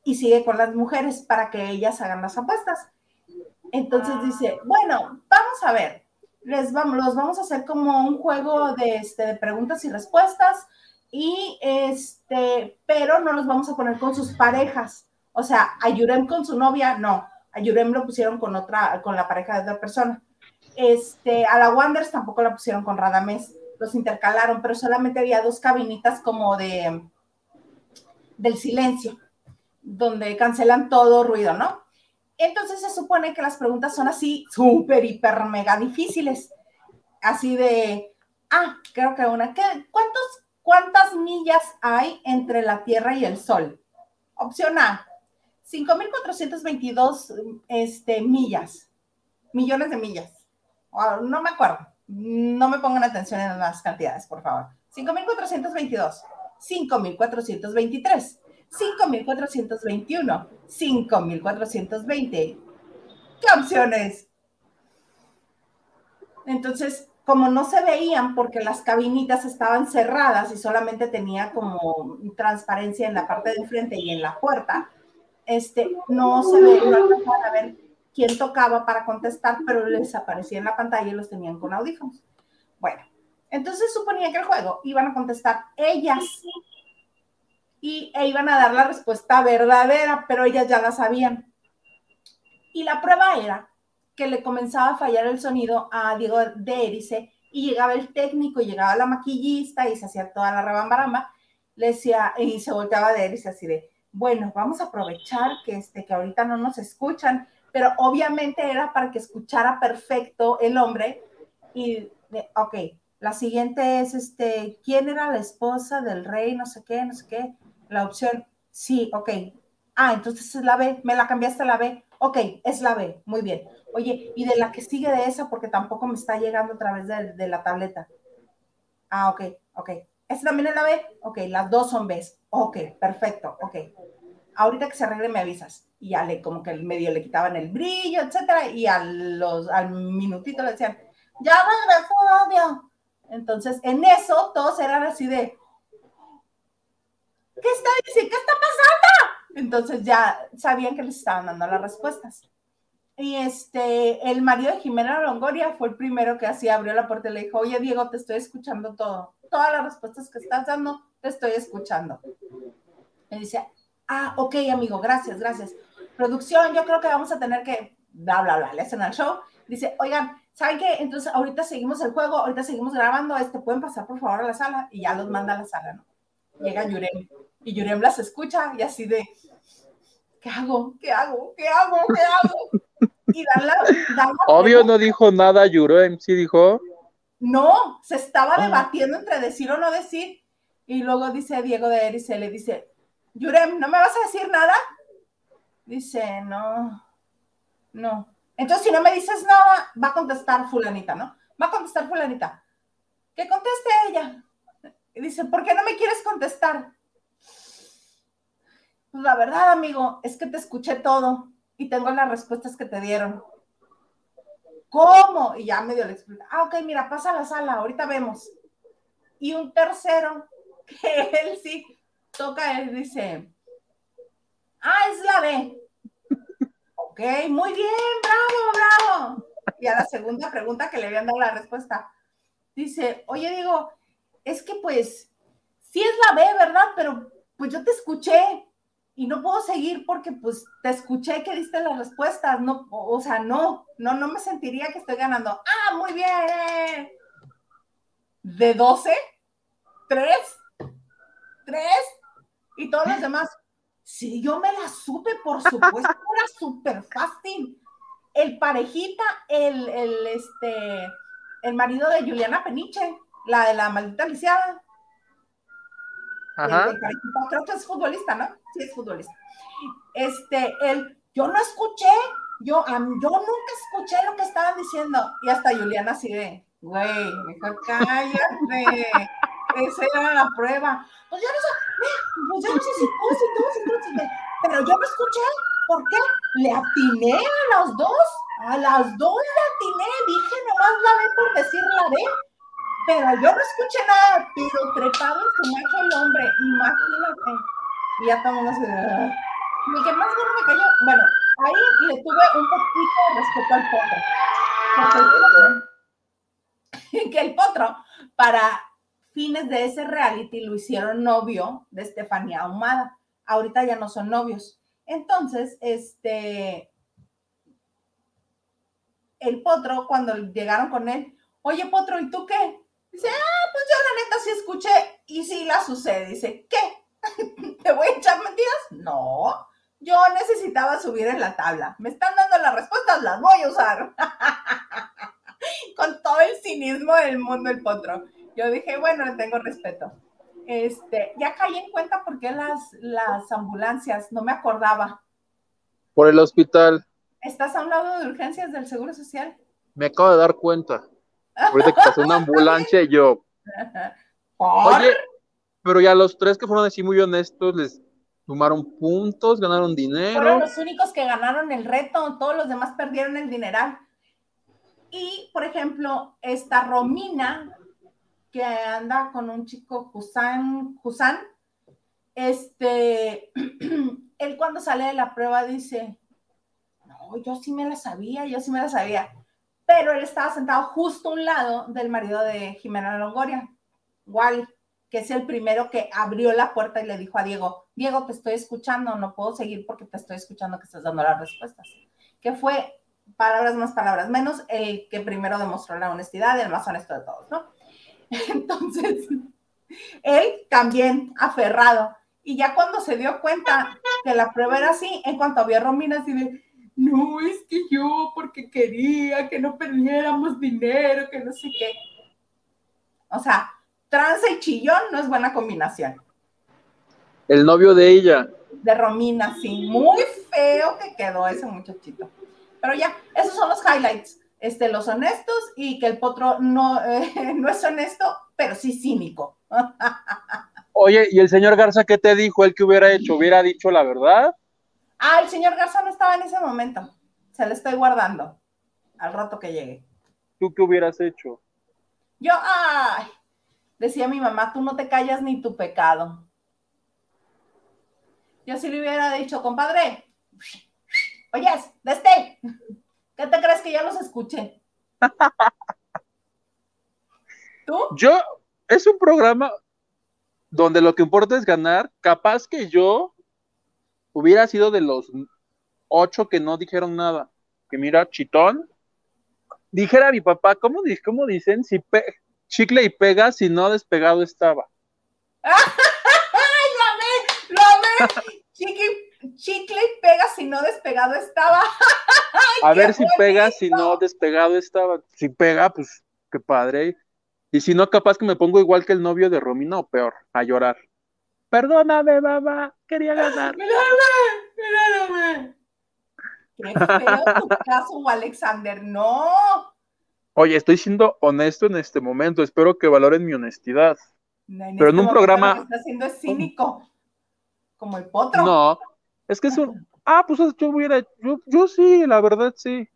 y sigue con las mujeres para que ellas hagan las apuestas. Entonces dice, bueno, vamos a ver, les vamos, los vamos a hacer como un juego de, este, de preguntas y respuestas y este, pero no los vamos a poner con sus parejas. O sea, a Yurem con su novia, no. A Yurem lo pusieron con otra, con la pareja de otra persona. Este, a la Wanders tampoco la pusieron con Radamés, los intercalaron, pero solamente había dos cabinitas como de, del silencio, donde cancelan todo ruido, ¿no? Entonces se supone que las preguntas son así, súper, hiper, mega difíciles. Así de, ah, creo que una, ¿qué, cuántos, ¿cuántas millas hay entre la Tierra y el Sol? Opción A, 5.422 este, millas, millones de millas. No me acuerdo. No me pongan atención en las cantidades, por favor. 5.422, 5.423, 5.421, 5.420. ¿Qué opciones? Entonces, como no se veían porque las cabinitas estaban cerradas y solamente tenía como transparencia en la parte de enfrente y en la puerta, este, no se ve, no alcanzaban a ver quién tocaba para contestar, pero les aparecía en la pantalla y los tenían con audífonos. Bueno, entonces suponía que el juego iban a contestar ellas y e iban a dar la respuesta verdadera, pero ellas ya la sabían. Y la prueba era que le comenzaba a fallar el sonido a Diego de Erice y llegaba el técnico, llegaba la maquillista y se hacía toda la rebambaramba, le decía, y se volteaba de Erice así de, bueno, vamos a aprovechar que, este, que ahorita no nos escuchan, pero obviamente era para que escuchara perfecto el hombre. Y, ok, la siguiente es, este, ¿quién era la esposa del rey? No sé qué, no sé qué. La opción, sí, ok. Ah, entonces es la B, me la cambiaste a la B. Ok, es la B, muy bien. Oye, y de la que sigue de esa, porque tampoco me está llegando a través de, la tableta. Ah, ok, ok. ¿Esta también es la B? Ok, las dos son Bs. Ok, perfecto, ok. Ahorita que se arregle me avisas. Y ya le, como que medio le quitaban el brillo, etcétera, y a los, al minutito le decían, ya regresó audio. Entonces, en eso, todos eran así de, ¿qué está diciendo? ¿Qué está pasando? Entonces ya sabían que les estaban dando las respuestas. Y este, el marido de Jimena Longoria fue el primero que así abrió la puerta y le dijo, oye Diego, te estoy escuchando todo. Todas las respuestas que estás dando, te estoy escuchando. Y dice, ah, ok, amigo, gracias, gracias. Producción, yo creo que vamos a tener que, bla, bla, bla, le hacen al show. Dice, oigan, ¿saben qué? Entonces ahorita seguimos el juego, ahorita seguimos grabando, este, pueden pasar por favor a la sala y ya los manda a la sala, ¿no? Llega Yurem y Yurem las escucha y así de, ¿qué hago? ¿Qué hago? ¿Qué hago? ¿Qué hago? Y Obvio no dijo nada Yurem, sí dijo. No, se estaba Ah. debatiendo entre decir o no decir. Y luego dice Diego de Erice, le dice, Yurem, ¿no me vas a decir nada? Dice, no, no. Entonces, si no me dices nada, va a contestar fulanita, ¿no? Va a contestar fulanita. Que conteste ella. Y dice, ¿por qué no me quieres contestar? Pues la verdad, amigo, es que te escuché todo y tengo las respuestas que te dieron. ¿Cómo? Y ya medio le explica. Ah, ok, mira, pasa a la sala, ahorita vemos. Y un tercero, que él sí toca, él dice, ah, es la B. Ok, muy bien, bravo, bravo. Y a la segunda pregunta que le habían dado la respuesta, dice, oye, digo, es que pues, sí es la B, ¿verdad? Pero pues yo te escuché y no puedo seguir porque pues te escuché que diste las respuestas, no, o sea, no, no, no me sentiría que estoy ganando. Ah, muy bien. De 12, 3, 3 y todos los demás. Sí, yo me la supe, por supuesto, era súper fácil. El parejita, el, el, este, el marido de Juliana Peniche, la de la maldita lisiada. Ajá. El- el creo que es futbolista, ¿no? Sí, es futbolista. Este, él, yo no escuché, yo, yo nunca escuché lo que estaban diciendo. Y hasta Juliana así de, güey, mejor cállate. Esa era la prueba. Pues yo no sé, pues yo no sé si tú, si tú, si tú, si tú, pero yo no escuché. ¿Por qué? Le atiné a las dos. A las dos le atiné. Dije nomás la B por decir la B. Pero yo no escuché nada. Pero trepado en su macho el hombre. Imagínate. Y ya todo el mundo se... "Ah". Y que más bueno me cayó, bueno, ahí le tuve un poquito de respeto al potro. Porque que el potro, para fines de ese reality, lo hicieron novio de Estefanía Ahumada. Ahorita ya no son novios. Entonces, este, el potro, cuando llegaron con él, oye, potro, ¿y tú qué? Dice, ah, pues yo la neta sí escuché y sí la sucede. Dice, ¿qué? ¿Te voy a echar mentiras? No. Yo necesitaba subir en la tabla. Me están dando las respuestas, las voy a usar. Con todo el cinismo del mundo el potro. Yo dije, bueno, le tengo respeto. Este, ya caí en cuenta por qué las, las ambulancias, no me acordaba. Por el hospital. ¿Estás a un lado de urgencias del Seguro Social? Me acabo de dar cuenta. Ahorita que pasó una ambulancia y yo. ¿Por? Oye, pero ya los tres que fueron así muy honestos les sumaron puntos, ganaron Fueron dinero. los únicos que ganaron el reto, todos los demás perdieron el dineral. Y, por ejemplo, esta Romina, que anda con un chico Husan, Husan, este, él cuando sale de la prueba dice, no, yo sí me la sabía, yo sí me la sabía. Pero él estaba sentado justo a un lado del marido de Jimena Longoria, Wally, que es el primero que abrió la puerta y le dijo a Diego, Diego, te estoy escuchando, no puedo seguir porque te estoy escuchando que estás dando las respuestas. Que fue palabras más, palabras menos, el que primero demostró la honestidad el más honesto de todos, ¿no? Entonces, él también aferrado. Y ya cuando se dio cuenta que la prueba era así, en cuanto vio a Romina, así de, no, es que yo porque quería que no perdiéramos dinero, que no sé qué. O sea, tranza y chillón no es buena combinación. El novio de ella. De Romina, sí, muy feo que quedó ese muchachito. Pero ya, esos son los highlights. Este, los honestos y que el potro no, eh, no es honesto, pero sí cínico. Oye, ¿y el señor Garza qué te dijo? ¿Él que hubiera hecho? ¿Hubiera dicho la verdad? Ah, el señor Garza no estaba en ese momento. Se le estoy guardando al rato que llegue. ¿Tú qué hubieras hecho? Yo, ay, decía mi mamá, tú no te callas ni tu pecado. Yo sí le hubiera dicho, compadre, oyes, desde, ¿qué te crees que ya los escuché? ¿Tú? Yo, es un programa donde lo que importa es ganar. Capaz que yo hubiera sido de los ocho que no dijeron nada. Que mira, chitón. Dijera a mi papá, ¿cómo, cómo dicen? Si pe- chicle y pega, si no despegado estaba. ¡Ay, lo amé! ¡Lo amé! Chiqui, chicle y pega si no despegado estaba. A ver si pega, si no despegado estaba. Si pega, pues qué padre. Y si no, capaz que me pongo igual que el novio de Romina o peor, a llorar. Perdóname, mamá, quería ganar. ¡Mírame! ¡Mírame! ¡Qué feo tu caso, Alexander! ¡No! Oye, estoy siendo honesto en este momento, espero que valoren mi honestidad. En Pero en un momento programa- Lo que está haciendo es cínico. Como el potro. No, es que es un. Ah, pues yo hubiera. Yo, yo sí, la verdad sí.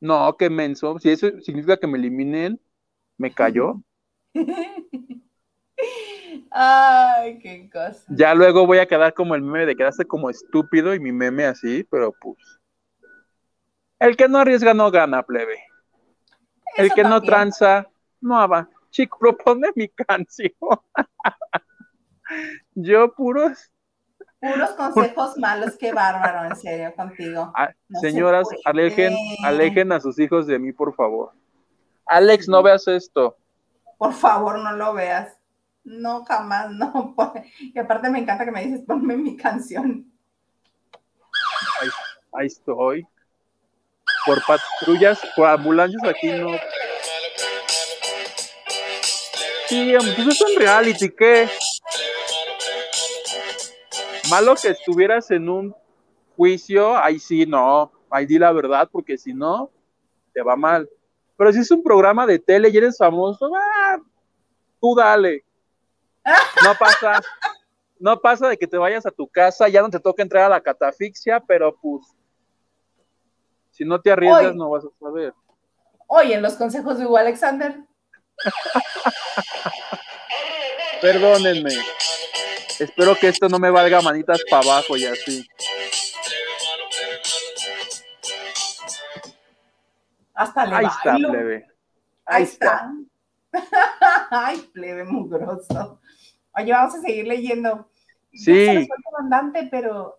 No, qué menso. Si eso significa que me eliminen, me cayó. Ay, qué cosa. Ya luego voy a quedar como el meme de quedarse como estúpido y mi meme así, pero pues. El que no arriesga no gana, plebe. El que no tranza, no va. Chico, propone mi canción. Yo puros. Puros consejos malos, qué bárbaro, en serio, contigo. Ah, No señoras, alejen, alejen a sus hijos de mí, por favor. Alex, no veas esto. Por favor, no lo veas. No, jamás, no. Y aparte me encanta que me dices, ponme mi canción. Ahí estoy. Por patrullas, por ambulancias aquí no. Sí, pues es un reality, ¿qué? Malo que estuvieras en un juicio, ahí sí, no, ahí di la verdad, porque si no, te va mal. Pero si es un programa de tele y eres famoso, ah, tú dale. No pasa, no pasa de que te vayas a tu casa, ya no te toca entrar a la catafixia, pero pues, si no te arriesgas, no vas a saber. Oye, en los consejos de Hugo Alexander. Perdónenme. Espero que esto no me valga manitas para abajo y así. Hasta le Ahí está, plebe. Ahí está. Ay, plebe mugroso. Oye, vamos a seguir leyendo. Sí. Ya se nos fue el comandante, pero.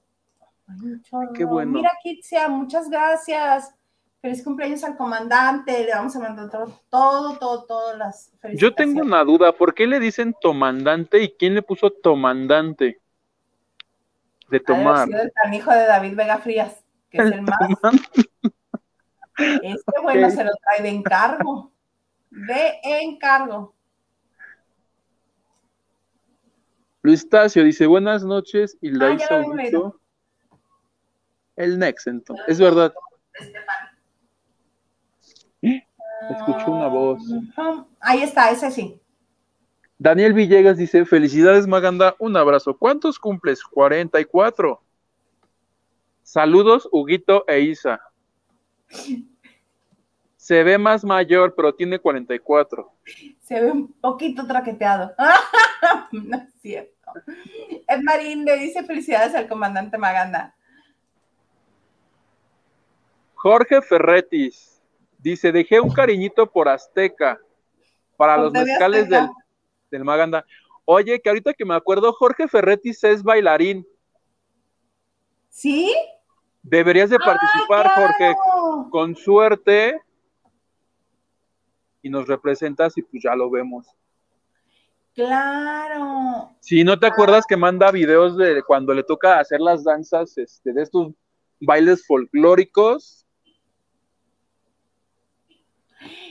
Ay, qué bueno. Mira, Kitsia, muchas gracias. Feliz cumpleaños al comandante. Le vamos a mandar todo, todo, todo, todas las felicitaciones. Yo tengo una duda, ¿por qué le dicen tomandante y quién le puso tomandante? De Ha tomar. sido el canijo de David Vega Frías, que es el más. Este bueno se lo trae de encargo. De encargo. Luis Tacio dice, buenas noches, y la Ah, hizo el next, entonces. Es verdad, escuché una voz. Ahí está, ese sí. Daniel Villegas dice, felicidades Maganda, un abrazo. ¿Cuántos cumples? 44. Saludos, Huguito e Isa. Se ve más mayor, pero tiene 44. Se ve un poquito traqueteado. no es cierto. Ed Marín le dice felicidades al comandante Maganda. Jorge Ferretis dice, dejé un cariñito por Azteca para los mezcales del, del Maganda. Oye, que ahorita que me acuerdo, Jorge Ferretis es bailarín. ¿Sí? Deberías de participar, ¡Ah, Jorge. claro! Con suerte. Y nos representas y pues ya lo vemos. Claro. Si no te acuerdas que manda videos de cuando le toca hacer las danzas este, de estos bailes folclóricos.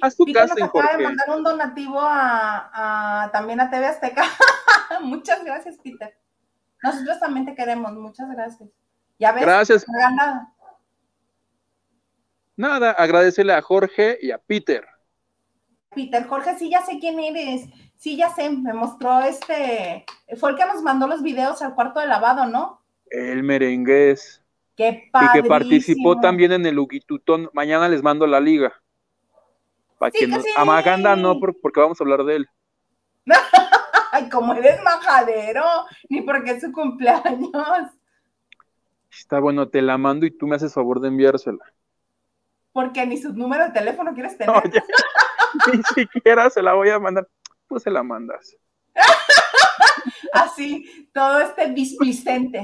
Haz tu nos casting, acaba de Jorge. mandar un donativo a, a- también a TV Azteca. Muchas gracias, Peter. Nosotros también te queremos. Muchas gracias. Ya ves. Gracias. Maganda, Nada, agradecele a Jorge y a Peter. Peter, Jorge, sí ya sé quién eres. Sí, ya sé. Me mostró este. Fue el que nos mandó los videos al cuarto de lavado, ¿no? El merengués. Qué Y padre. que participó también en el Huguitutón. Mañana les mando la liga. Para Sí que que nos... sí. A Maganda no, por- porque vamos a hablar de él. Ay, como eres majadero, ni porque es su cumpleaños. Está bueno, te la mando y tú me haces favor de enviársela. Porque ni su número de teléfono quieres tener. ni siquiera se la voy a mandar. Pues se la mandas. Así, todo este displicente.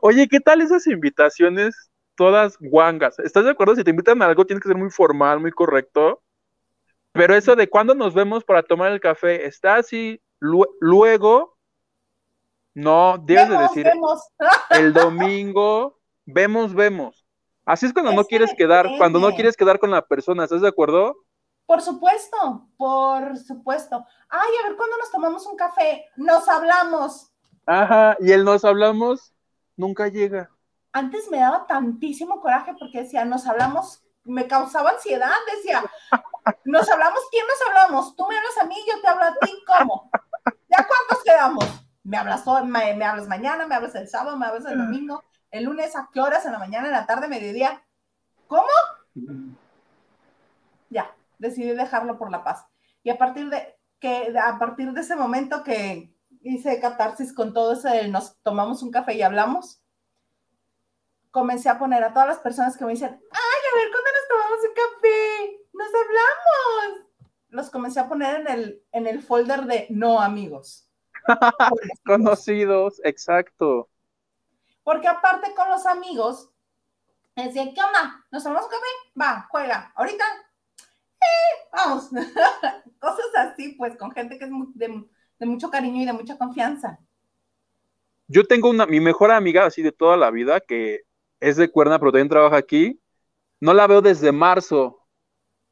Oye, ¿qué tal esas invitaciones todas guangas? ¿Estás de acuerdo? Si te invitan a algo, tienes que ser muy formal, muy correcto. Pero eso de cuándo nos vemos para tomar el café, está así. Lue- luego, no, debes de decir vemos. el domingo, vemos, vemos. Así es cuando no Es quieres quedar, cuando no quieres quedar con la persona, ¿estás de acuerdo? Por supuesto, por supuesto. Ay, a ver, ¿cuándo nos tomamos un café? Nos hablamos. Ajá, y el nos hablamos, nunca llega. Antes me daba tantísimo coraje porque decía, nos hablamos, me causaba ansiedad, decía, nos hablamos, ¿quién nos hablamos? Tú me hablas a mí, yo te hablo a ti, ¿cómo? ¿Ya cuántos quedamos? Me hablas hoy, me, me hablas mañana, me hablas el sábado, me hablas el domingo, el lunes, ¿a qué horas? En la mañana, en la tarde, mediodía. ¿Cómo? ya, decidí dejarlo por la paz. Y a partir de que a partir de ese momento que hice catarsis con todo ese nos tomamos un café y hablamos, comencé a poner a todas las personas que me dicen, ay, a ver, ¿cuándo nos tomamos un café? Nos hablamos. Los comencé a poner en el, en el folder de no amigos. Conocidos, exacto. Porque aparte con los amigos, decía, ¿qué onda? ¿Nos tomamos un café? Va, juega. Ahorita, eh, vamos. Cosas así, pues, con gente que es de, de mucho cariño y de mucha confianza. Yo tengo una, mi mejor amiga así de toda la vida, que es de Cuerna, pero también trabaja aquí. No la veo desde marzo,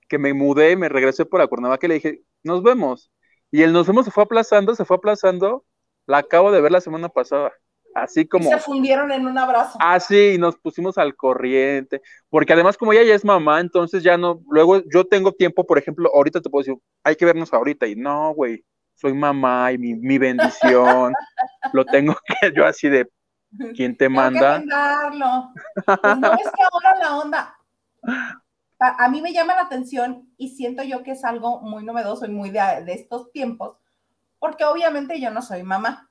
que me mudé, me regresé por la Cuernavaca y le dije, nos vemos. Y el nos vemos se fue aplazando, se fue aplazando. La acabo de ver la semana pasada. Así Y como, se fundieron en un abrazo. así, y nos pusimos al corriente. Porque además, como ella ya es mamá, entonces ya no, luego yo tengo tiempo, por ejemplo, ahorita te puedo decir, hay que vernos ahorita. Y no, güey, soy mamá y mi, mi bendición. Lo tengo que yo así de, ¿quién te manda? que. Pues no es que ahora la onda. A, a mí me llama la atención y siento yo que es algo muy novedoso y muy de, de estos tiempos, porque obviamente yo no soy mamá.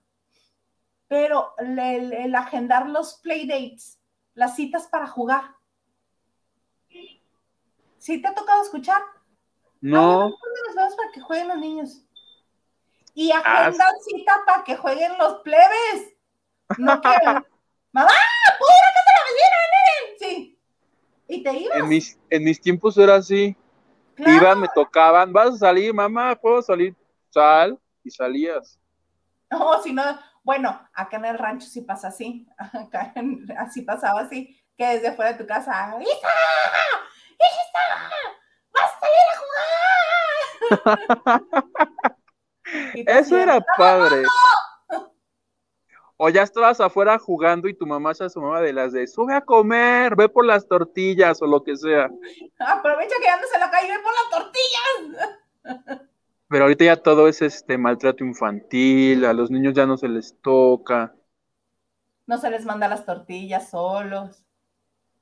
Pero el, agendar los playdates, las citas para jugar. ¿Sí te ha tocado escuchar? No, Ay, ¿cuándo nos vemos para que jueguen los niños? Y Ah, agendan cita para que jueguen los plebes. No que, mamá, ¿puedo ir a casa de la vecina? nene?" Sí. Y te ibas. En mis, en mis tiempos era así. Claro. Iban, me tocaban, vas a salir, mamá, puedo salir, sal, y salías. No, si no, bueno, acá en el rancho sí pasa así. Acá en- así pasaba así, que desde fuera de tu casa, ¡Isa! ¡Isa! ¡Vas a salir a jugar! Eso era "No, padre. O ya estabas afuera jugando y tu mamá se asomaba de las de sube a comer, ve por las tortillas o lo que sea. Aprovecha que andas en la calle y ve por las tortillas. Pero ahorita ya todo es este maltrato infantil, a los niños ya no se les toca. No se les manda las tortillas solos.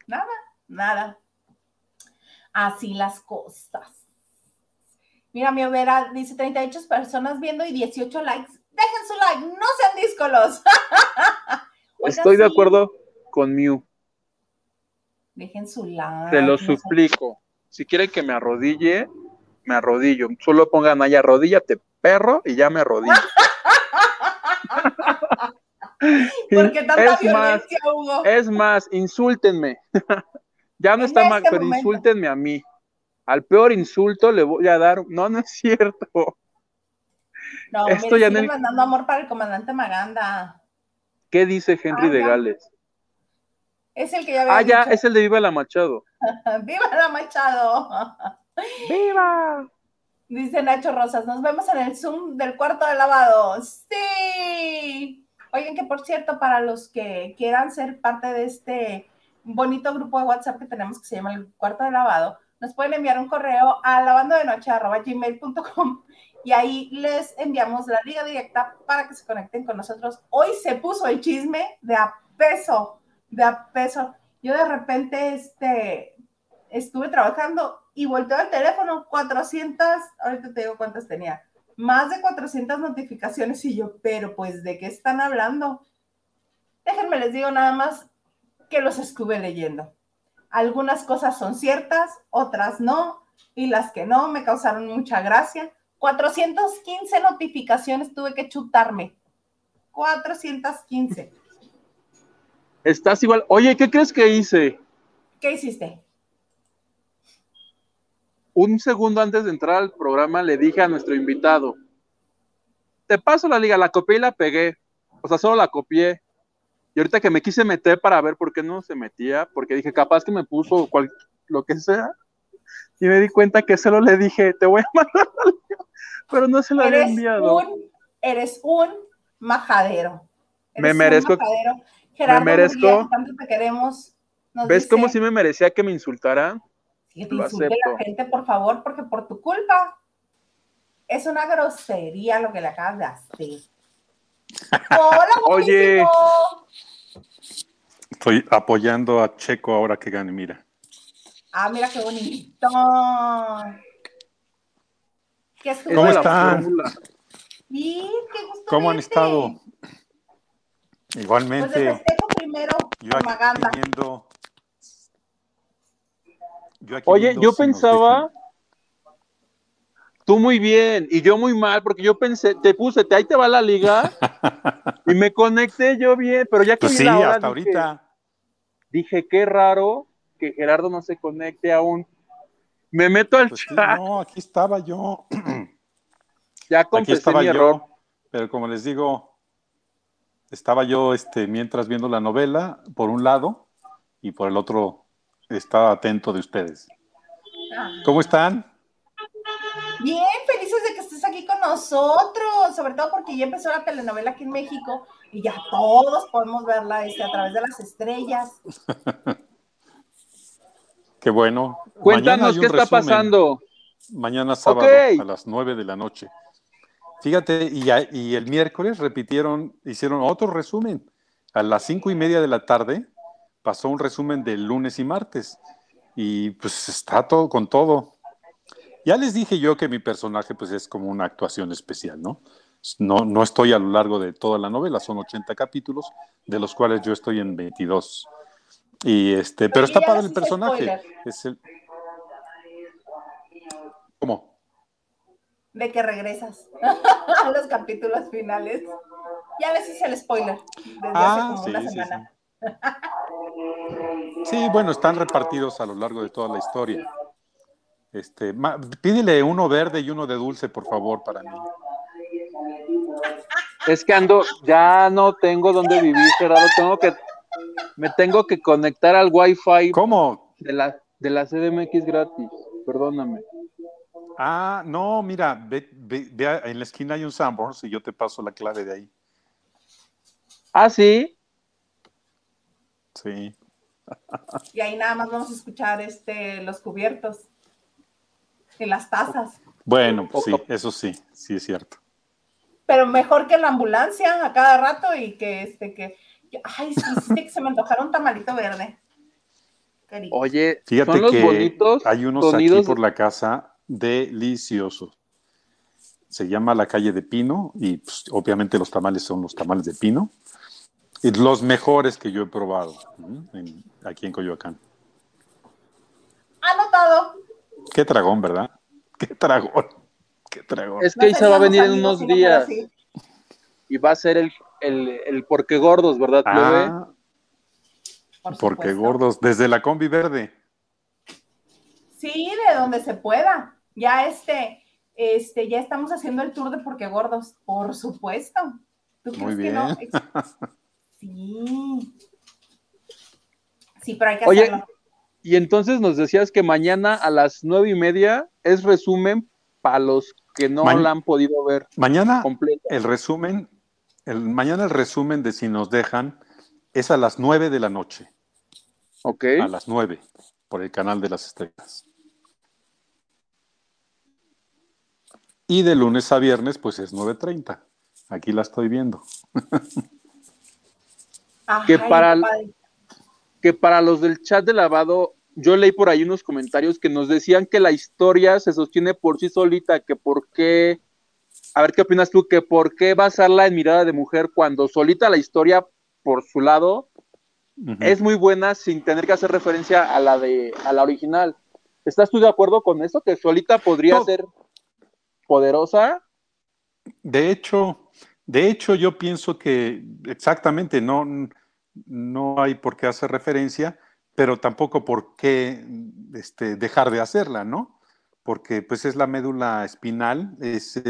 Nada, nada. Así las cosas. Mira, mi Vera dice 38 personas viendo y 18 likes. Dejen su like, no sean díscolos. Estoy de acuerdo con Mew, Dejen su like. te lo no suplico. Si quieren que me arrodille, me arrodillo. Solo pongan ahí arrodíllate, perro, y ya me arrodillo. Porque tanta es más, violencia, Hugo. Es más, insúltenme. ya no En está mal, pero momento. insúltenme a mí. Al peor insulto le voy a dar. No, no es cierto. No, esto mire, ya mandando amor para el comandante Maganda. ¿Qué dice Henry Ah, de. Gales? Es el que ya había Ah, ya, es el de Viva la Machado. ¡Viva la Machado! ¡Viva! Dice Nacho Rosas, nos vemos en el Zoom del cuarto de lavado. ¡Sí! Oigan, que por cierto, para los que quieran ser parte de este bonito grupo de WhatsApp que tenemos que se llama el cuarto de lavado, nos pueden enviar un correo a lavandodenoche.gmail.com y ahí les enviamos la liga directa para que se conecten con nosotros. Hoy se puso el chisme de a peso, de a peso. Yo de repente este, estuve trabajando y volteo el teléfono, 400, ahorita te digo cuántas tenía, más de 400 notificaciones y yo, pero pues, ¿de qué están hablando? Déjenme les digo nada más que los estuve leyendo. Algunas cosas son ciertas, otras no, y las que no me causaron mucha gracia. 415 notificaciones tuve que chutarme. 415. Estás igual. Oye, ¿qué crees que hice? ¿Qué hiciste? Un segundo antes de entrar al programa le dije a nuestro invitado, te paso la liga, la copié y la pegué. O sea, solo la copié. Y ahorita que me quise meter para ver por qué no se metía, porque dije, capaz que me puso cual- lo que sea. Y me di cuenta que solo le dije, te voy a mandar la liga, pero no se la había enviado. un, eres un majadero. Me Eres un merezco- majadero. Gerardo merezco- Murguía, que tanto te queremos. ¿Ves dice, cómo si me merecía que me insultaran? Que te lo insulte acepto. la gente, por favor, porque por tu culpa es una grosería lo que le acabas de hacer. Hola, Oye. Estoy apoyando a Checo ahora que gane, mira. Ah, mira qué bonito. ¿Qué ¿Cómo están? fórmula. Sí, qué gusto ¿Cómo han verte. estado? Pues Igualmente, primero, yo aquí viendo. Yo Oye, yo pensaba, tú muy bien y yo muy mal, porque yo pensé, te puse, te, ahí te va la liga y me conecté yo bien, pero ya que Pues vi sí, la hora, hasta dije, ahorita. dije, qué raro que Gerardo no se conecte aún. Me meto al Pues sí, chat, no, aquí estaba yo. ya Aquí confesé estaba mi yo, error. pero como les digo, estaba yo este, mientras viendo la novela, por un lado, y por el otro estaba atento de ustedes. Ah. ¿Cómo están? Bien, felices de que estés aquí con nosotros, sobre todo porque ya empezó la telenovela aquí en México y ya todos podemos verla este, a través de las estrellas. Qué bueno. Cuéntanos qué está resumen. pasando. Mañana sábado a las 9 de la noche. Fíjate, y, ya- y el miércoles repitieron, hicieron otro resumen. A las cinco y media de la tarde pasó un resumen del lunes y martes. Y pues está todo con todo. Ya les dije yo que mi personaje pues es como una actuación especial, ¿no? No, no estoy a lo largo de toda la novela, son 80 capítulos, de los cuales yo estoy en 22. Y este, pero está padre el personaje. Es el... ¿Cómo? de que regresas a los capítulos finales. Ya les hice el spoiler desde hace Ah, como sí, una sí, semana. Sí, bueno, están repartidos a lo largo de toda la historia. Este, ma- pídele uno verde y uno de dulce, por favor, para mí. Es que ando, ya no tengo dónde vivir, Gerardo. Tengo que, me tengo que conectar al Wi-Fi ¿Cómo? de la, de la CDMX gratis. Perdóname. Ah, no, mira, ve, ve- ve en la esquina hay un Sanborns y yo te paso la clave de ahí. Ah, sí. Sí. Y ahí nada más vamos a escuchar este, los cubiertos y las tazas. Bueno, sí, eso sí, sí es cierto. Pero mejor que la ambulancia a cada rato y que este que. Ay, sí, sí, que se me antojara un tamalito verde. Oye, Fíjate son los que bonitos hay unos aquí por la casa deliciosos. Se llama la calle de Pino y pues, obviamente los tamales son los tamales de Pino. Y los mejores que yo he probado aquí en Coyoacán. Anotado. Qué dragón, ¿verdad? Qué dragón. Qué dragón. Es No que Isa va a venir en unos no días y va a ser el, el, el porque gordos, ¿verdad? Ah, Por porque gordos. Desde la combi verde. Sí, de donde se pueda. Ya este, este, ya estamos haciendo el tour de Porque Gordos, por supuesto. ¿Tú Muy crees que no? Sí. Sí, pero hay que Oye, hacerlo. Y entonces nos decías que mañana a las nueve y media es resumen para los que no Ma- la han podido ver Mañana completa. el resumen, el, mañana el resumen de si nos dejan es a las 9 de la noche. Ok. A las 9 por el canal de las estrellas. Y de lunes a viernes, pues es 9.30. Aquí la estoy viendo. Ay, que para. Que para los del chat de lavado, yo leí por ahí unos comentarios que nos decían que la historia se sostiene por sí solita, que por qué. A ver qué opinas tú, que por qué basarla en mirada de mujer cuando solita la historia por su lado es muy buena sin tener que hacer referencia a la de a la original. ¿Estás tú de acuerdo con eso? Que solita podría No. ser poderosa. De hecho, de hecho, yo pienso que exactamente no, no hay por qué hacer referencia, pero tampoco por qué este, dejar de hacerla, ¿no? Porque pues es la médula espinal, es,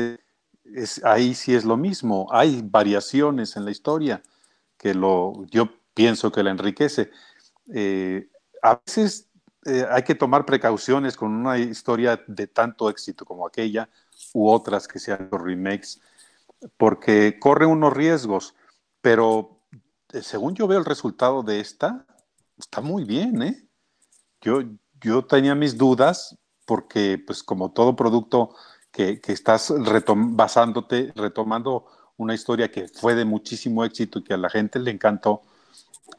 es, ahí sí es lo mismo. Hay variaciones en la historia que lo, yo pienso que la enriquece. Eh, a veces eh, hay que tomar precauciones con una historia de tanto éxito como aquella u otras que sean los remakes, porque corre unos riesgos, pero eh, según yo veo el resultado de esta, está muy bien, ¿eh? Yo, yo tenía mis dudas porque, pues como todo producto que, que estás retom basándote, retomando una historia que fue de muchísimo éxito y que a la gente le encantó,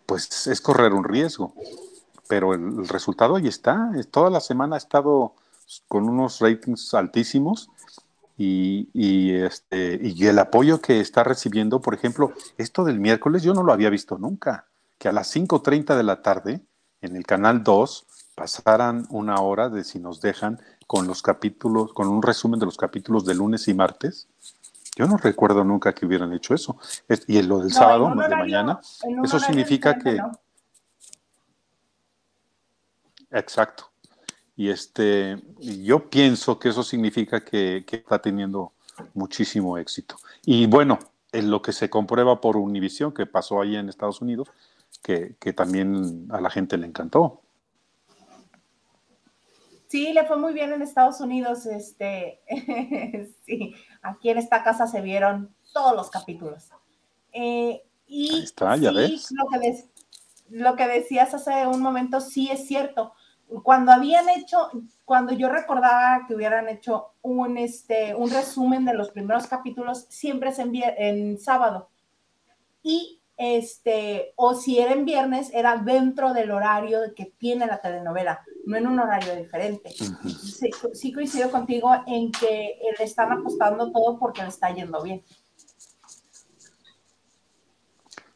pues es correr un riesgo. Pero el, el resultado ahí está. Toda la semana ha estado con unos ratings altísimos y, y, este, y el apoyo que está recibiendo, por ejemplo, esto del miércoles yo no lo había visto nunca, que a las 5.30 de la tarde en el canal 2 pasaran una hora de si nos dejan con los capítulos, con un resumen de los capítulos de lunes y martes. Yo no recuerdo nunca que hubieran hecho eso. Es- Y lo del No, sábado, de mañana, eso significa que-. Exacto. Y este, yo pienso que eso significa que, que está teniendo muchísimo éxito. Y bueno, en lo que se comprueba por Univision, que pasó ahí en Estados Unidos, que, que también a la gente le encantó. Sí, le fue muy bien en Estados Unidos. Este, sí, aquí en esta casa se vieron todos los capítulos. Eh, y Ahí está, ya sí, ves. Lo que, lo que decías hace un momento sí es cierto. Cuando habían hecho, cuando yo recordaba que hubieran hecho un, este, un resumen de los primeros capítulos, siempre es en, en sábado. Y este, o si era en viernes, era dentro del horario que tiene la telenovela, no en un horario diferente. Sí, sí coincido contigo en que le están apostando todo porque le está yendo bien.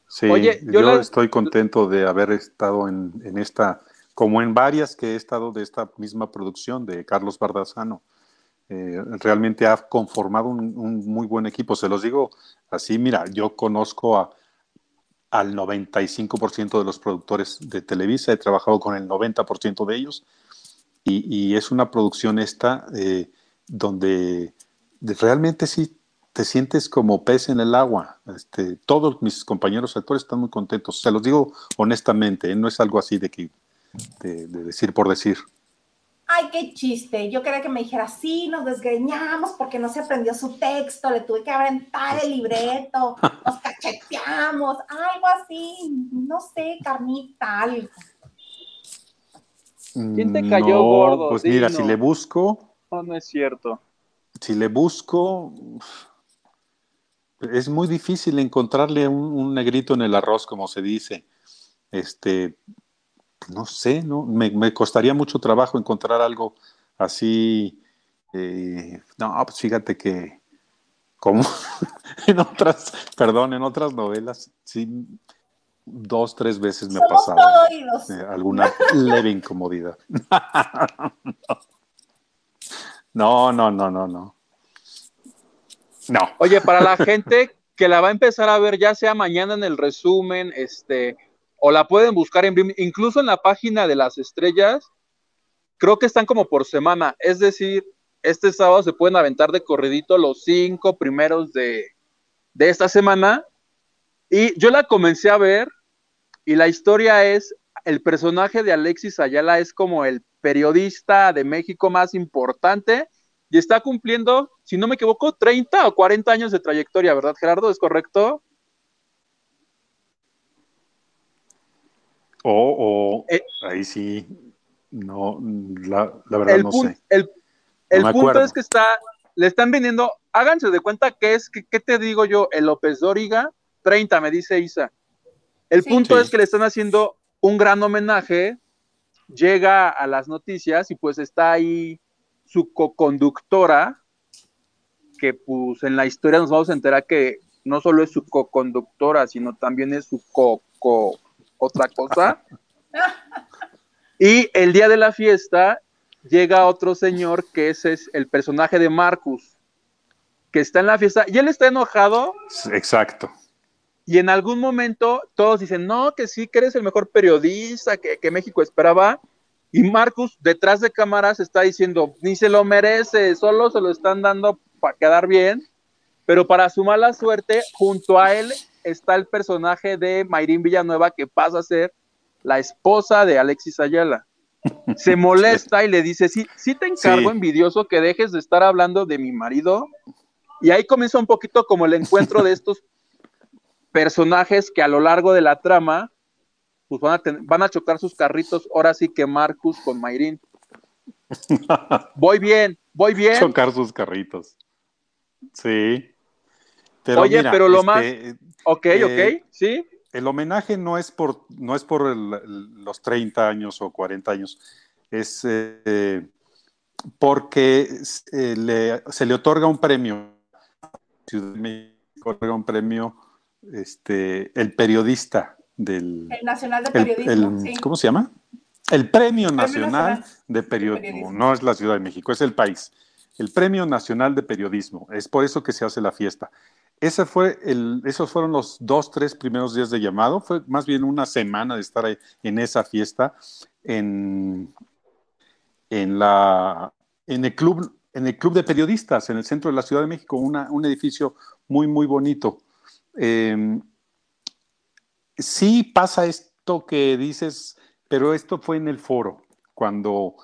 Sí, Oye, yo, yo la- estoy contento de haber estado en, en esta, como en varias que he estado de esta misma producción de Carlos Bardazano. Eh, realmente ha conformado un, un muy buen equipo. Se los digo así, mira, yo conozco a al 95% de los productores de Televisa, he trabajado con el 90% de ellos y, y, es una producción esta eh, donde realmente sí te sientes como pez en el agua. Este, todos mis compañeros actores están muy contentos. Se los digo honestamente, ¿eh? no es algo así de, que, de, de decir por decir ay, qué chiste. Yo quería que me dijera, sí, nos desgreñamos porque no se aprendió su texto, le tuve que aventar el libreto, nos cacheteamos, algo así, no sé, carnita, algo. ¿Quién te cayó no, gordo? Pues mira, si le busco, No, no es cierto. si le busco, es muy difícil encontrarle un, un negrito en el arroz, como se dice. Este, no sé, ¿no? Me, me costaría mucho trabajo encontrar algo así. eh, no, pues fíjate que, como en otras, perdón, en otras novelas, sí, dos, tres veces me ha pasado eh, alguna leve incomodidad. No, no, no, no, no. No. Oye, para la gente que la va a empezar a ver, ya sea mañana en el resumen, este, o la pueden buscar incluso en la página de las estrellas, creo que están como por semana. Es decir, este sábado se pueden aventar de corridito los cinco primeros de, de esta semana. Y yo la comencé a ver, y la historia es: el personaje de Alexis Ayala es como el periodista de México más importante y está cumpliendo, si no me equivoco, 30 o 40 años de trayectoria, ¿verdad, Gerardo? ¿Es correcto? O, o Eh, ahí sí, no, la, la verdad el no sé. el- el me punto acuerdo. es que está, le están vendiendo, háganse de cuenta que es, que, ¿qué te digo yo? El López Dóriga, 30, me dice Isa. El Sí. punto Sí. es que le están haciendo un gran homenaje, llega a las noticias y pues está ahí su co-conductora, que pues en la historia nos vamos a enterar que no solo es su co-conductora, sino también es su co-co otra cosa. Y el día de la fiesta llega otro señor que ese es el personaje de Marcus, que está en la fiesta y él está enojado Exacto. y en algún momento todos dicen, no, que sí, que eres el mejor periodista que, que México esperaba. Y Marcus, detrás de cámaras, está diciendo, ni se lo merece, solo se lo están dando para quedar bien. Pero para su mala suerte, junto a él está el personaje de Mayrín Villanueva, que pasa a ser la esposa de Alexis Ayala. Se molesta y le dice, sí, sí te encargo, Sí. envidioso, que dejes de estar hablando de mi marido. Y ahí comienza un poquito como el encuentro de estos personajes que a lo largo de la trama pues van a, ten- van a chocar sus carritos, ahora sí que Marcus con Mayrin. Voy bien, voy bien. Chocar sus carritos. Sí. Pero Oye, mira, pero lo este, más- Ok, Eh, ok, sí. El homenaje no es por, no es por el- los 30 años o 40 años, es eh, porque eh, le- se le otorga un premio. Ciudad de México otorga un premio, este, el periodista del. El Nacional de Periodismo, el- sí. ¿Cómo se llama? El Premio Nacional Nacional de Periodismo. Periodismo. No es la Ciudad de México, es el país. El Premio Nacional de Periodismo. Es por eso que se hace la fiesta. Esos fueron los dos, tres primeros días de llamado. Fue más bien una semana de estar en esa fiesta en, en, la, en, el club, en el Club de Periodistas, en el centro de la Ciudad de México, un edificio muy, muy bonito. Eh, sí pasa esto que dices, pero esto fue en el foro, cuando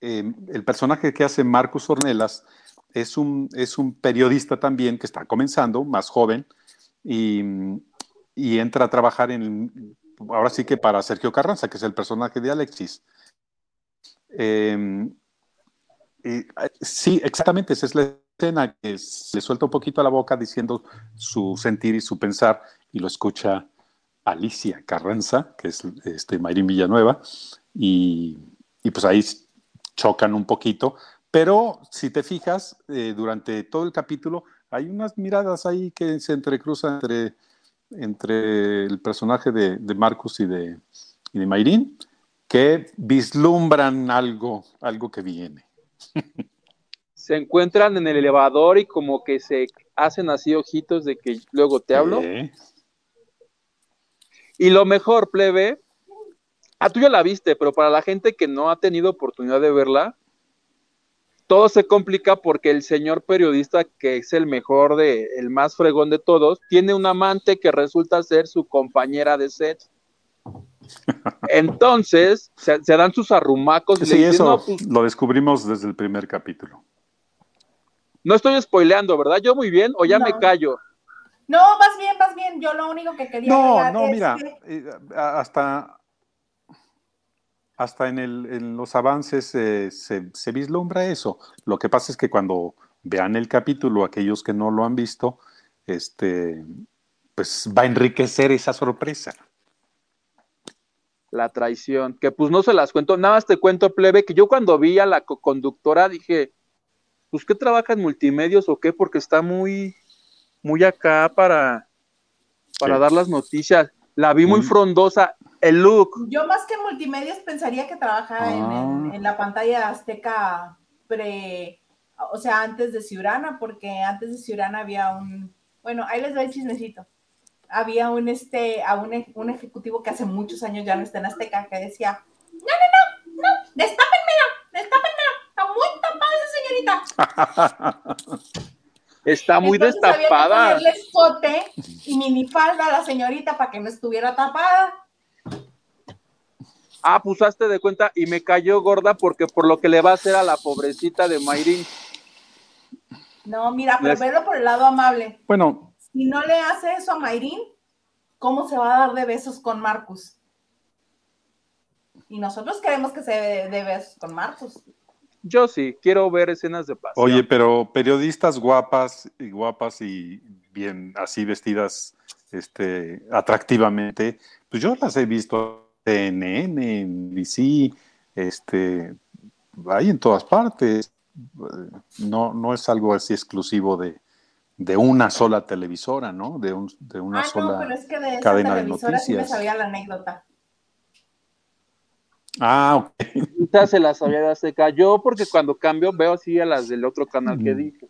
eh, el personaje que hace Marcus Ornelas es un, es un periodista también que está comenzando, más joven, y, y entra a trabajar en, ahora sí que para Sergio Carranza, que es el personaje de Alexis. Eh, y, sí, exactamente, esa es la escena que le suelta un poquito a la boca diciendo su sentir y su pensar, y lo escucha Alicia Carranza, que es este, Mayrín Villanueva, y, y pues ahí chocan un poquito, pero si te fijas, eh, durante todo el capítulo hay unas miradas ahí que se entrecruzan entre, entre el personaje de, de Marcus y de, y de Mayrín, que vislumbran algo, algo que viene. Se encuentran en el elevador y como que se hacen así ojitos de que luego te hablo. Y lo mejor, plebe, ah, tú ya la viste, pero para la gente que no ha tenido oportunidad de verla, todo se complica porque el señor periodista, que es el mejor de, el más fregón de todos, tiene un amante que resulta ser su compañera de set. Entonces, se, se dan sus arrumacos y le Sí, dicen, eso no, pues, lo descubrimos desde el primer capítulo. no estoy spoileando, ¿verdad? Yo muy bien, o ya No. me callo. No, vas bien, vas bien. Yo lo único que quería No, no, es mira, que- eh, hasta, hasta en, el- en los avances eh, se, se vislumbra eso. Lo que pasa es que cuando vean el capítulo, aquellos que no lo han visto, este, pues va a enriquecer esa sorpresa. La traición, que pues no se las cuento, nada más te cuento, plebe, que yo cuando vi a la conductora dije, pues ¿qué trabaja en multimedios o qué? Porque está muy, muy acá para, para Sí. dar las noticias. La vi muy Mm. frondosa, el look, Yo más que multimedios pensaría que trabaja en, en- Ah. en la pantalla azteca pre, o sea, antes de Ciurana, porque antes de Ciurana había un, bueno, ahí les doy el chismecito. Había un este, a un, un ejecutivo que hace muchos años ya no está en Azteca, que decía, no, no, no, no, destápenmela, destápenmela, está muy tapada esa señorita. está muy Entonces había que destapada. ponerle escote y minifalda a la señorita para que no estuviera tapada. Ah, pues hazte de cuenta y me cayó gorda porque por lo que le va a hacer a la pobrecita de Mayrin. No, mira, pero Les- verlo por el lado amable. Bueno, Si no le hace eso a Mayrin, ¿cómo se va a dar de besos con Marcus? Y nosotros queremos que se dé de besos con Marcus. Yo sí, quiero ver escenas de pasión. oye, pero periodistas guapas y guapas y bien así vestidas este, atractivamente, pues yo las he visto CNN, en DC, este, hay en todas partes. No, no es algo así exclusivo de, de una sola televisora, ¿no? De, un, de una ah, sola. no, pero es que de esa cadena de televisora sí me noticias. sabía la anécdota. Ah, ok. Quizás se las había se cayó porque cuando cambio veo así a las del otro canal que dije.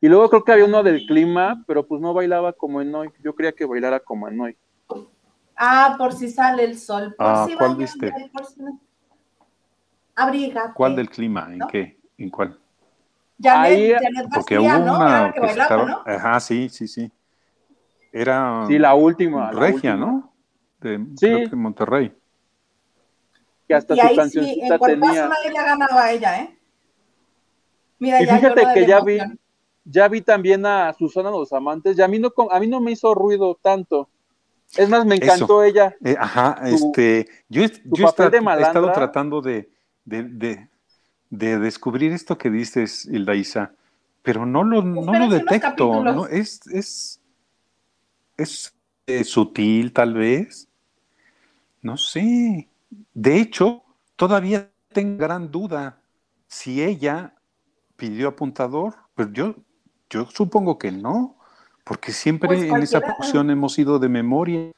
Y luego creo que había uno del clima, pero pues no bailaba como en hoy. Yo creía que bailara como en hoy. Ah, por si sale el sol. Por Ah, si ¿cuál viste? por si no- Abrígate. ¿Cuál del clima? ¿En ¿No? qué? ¿En cuál? Janet, Ahí- Janet Porque hubo ¿no? Una que que bailaba, estaba. ¿no? Ajá, sí, sí, sí. Era Sí, la última. la regia, última, ¿no? De, Sí. creo que de Monterrey. Que hasta Y su ahí sí, cancioncita en cuerpazo tenía. nadie le ha ganado a ella, ¿eh? Mira, Y ya fíjate que ya vi, ya vi también a Susana Los Amantes, y a mí no, con- a mí no me hizo ruido tanto. Es más, me encantó ella. Eh, ajá, este, yo, yo he, de estado tratando de, de, de- de descubrir esto que dices, Hilda Isa, pero no lo, no lo detecto. ¿no? Es, es, es eh, sutil, tal vez. No sé. De hecho, todavía tengo gran duda si ella pidió apuntador. Pues yo, yo supongo que no, porque siempre Pues en esa producción hemos ido de memoria.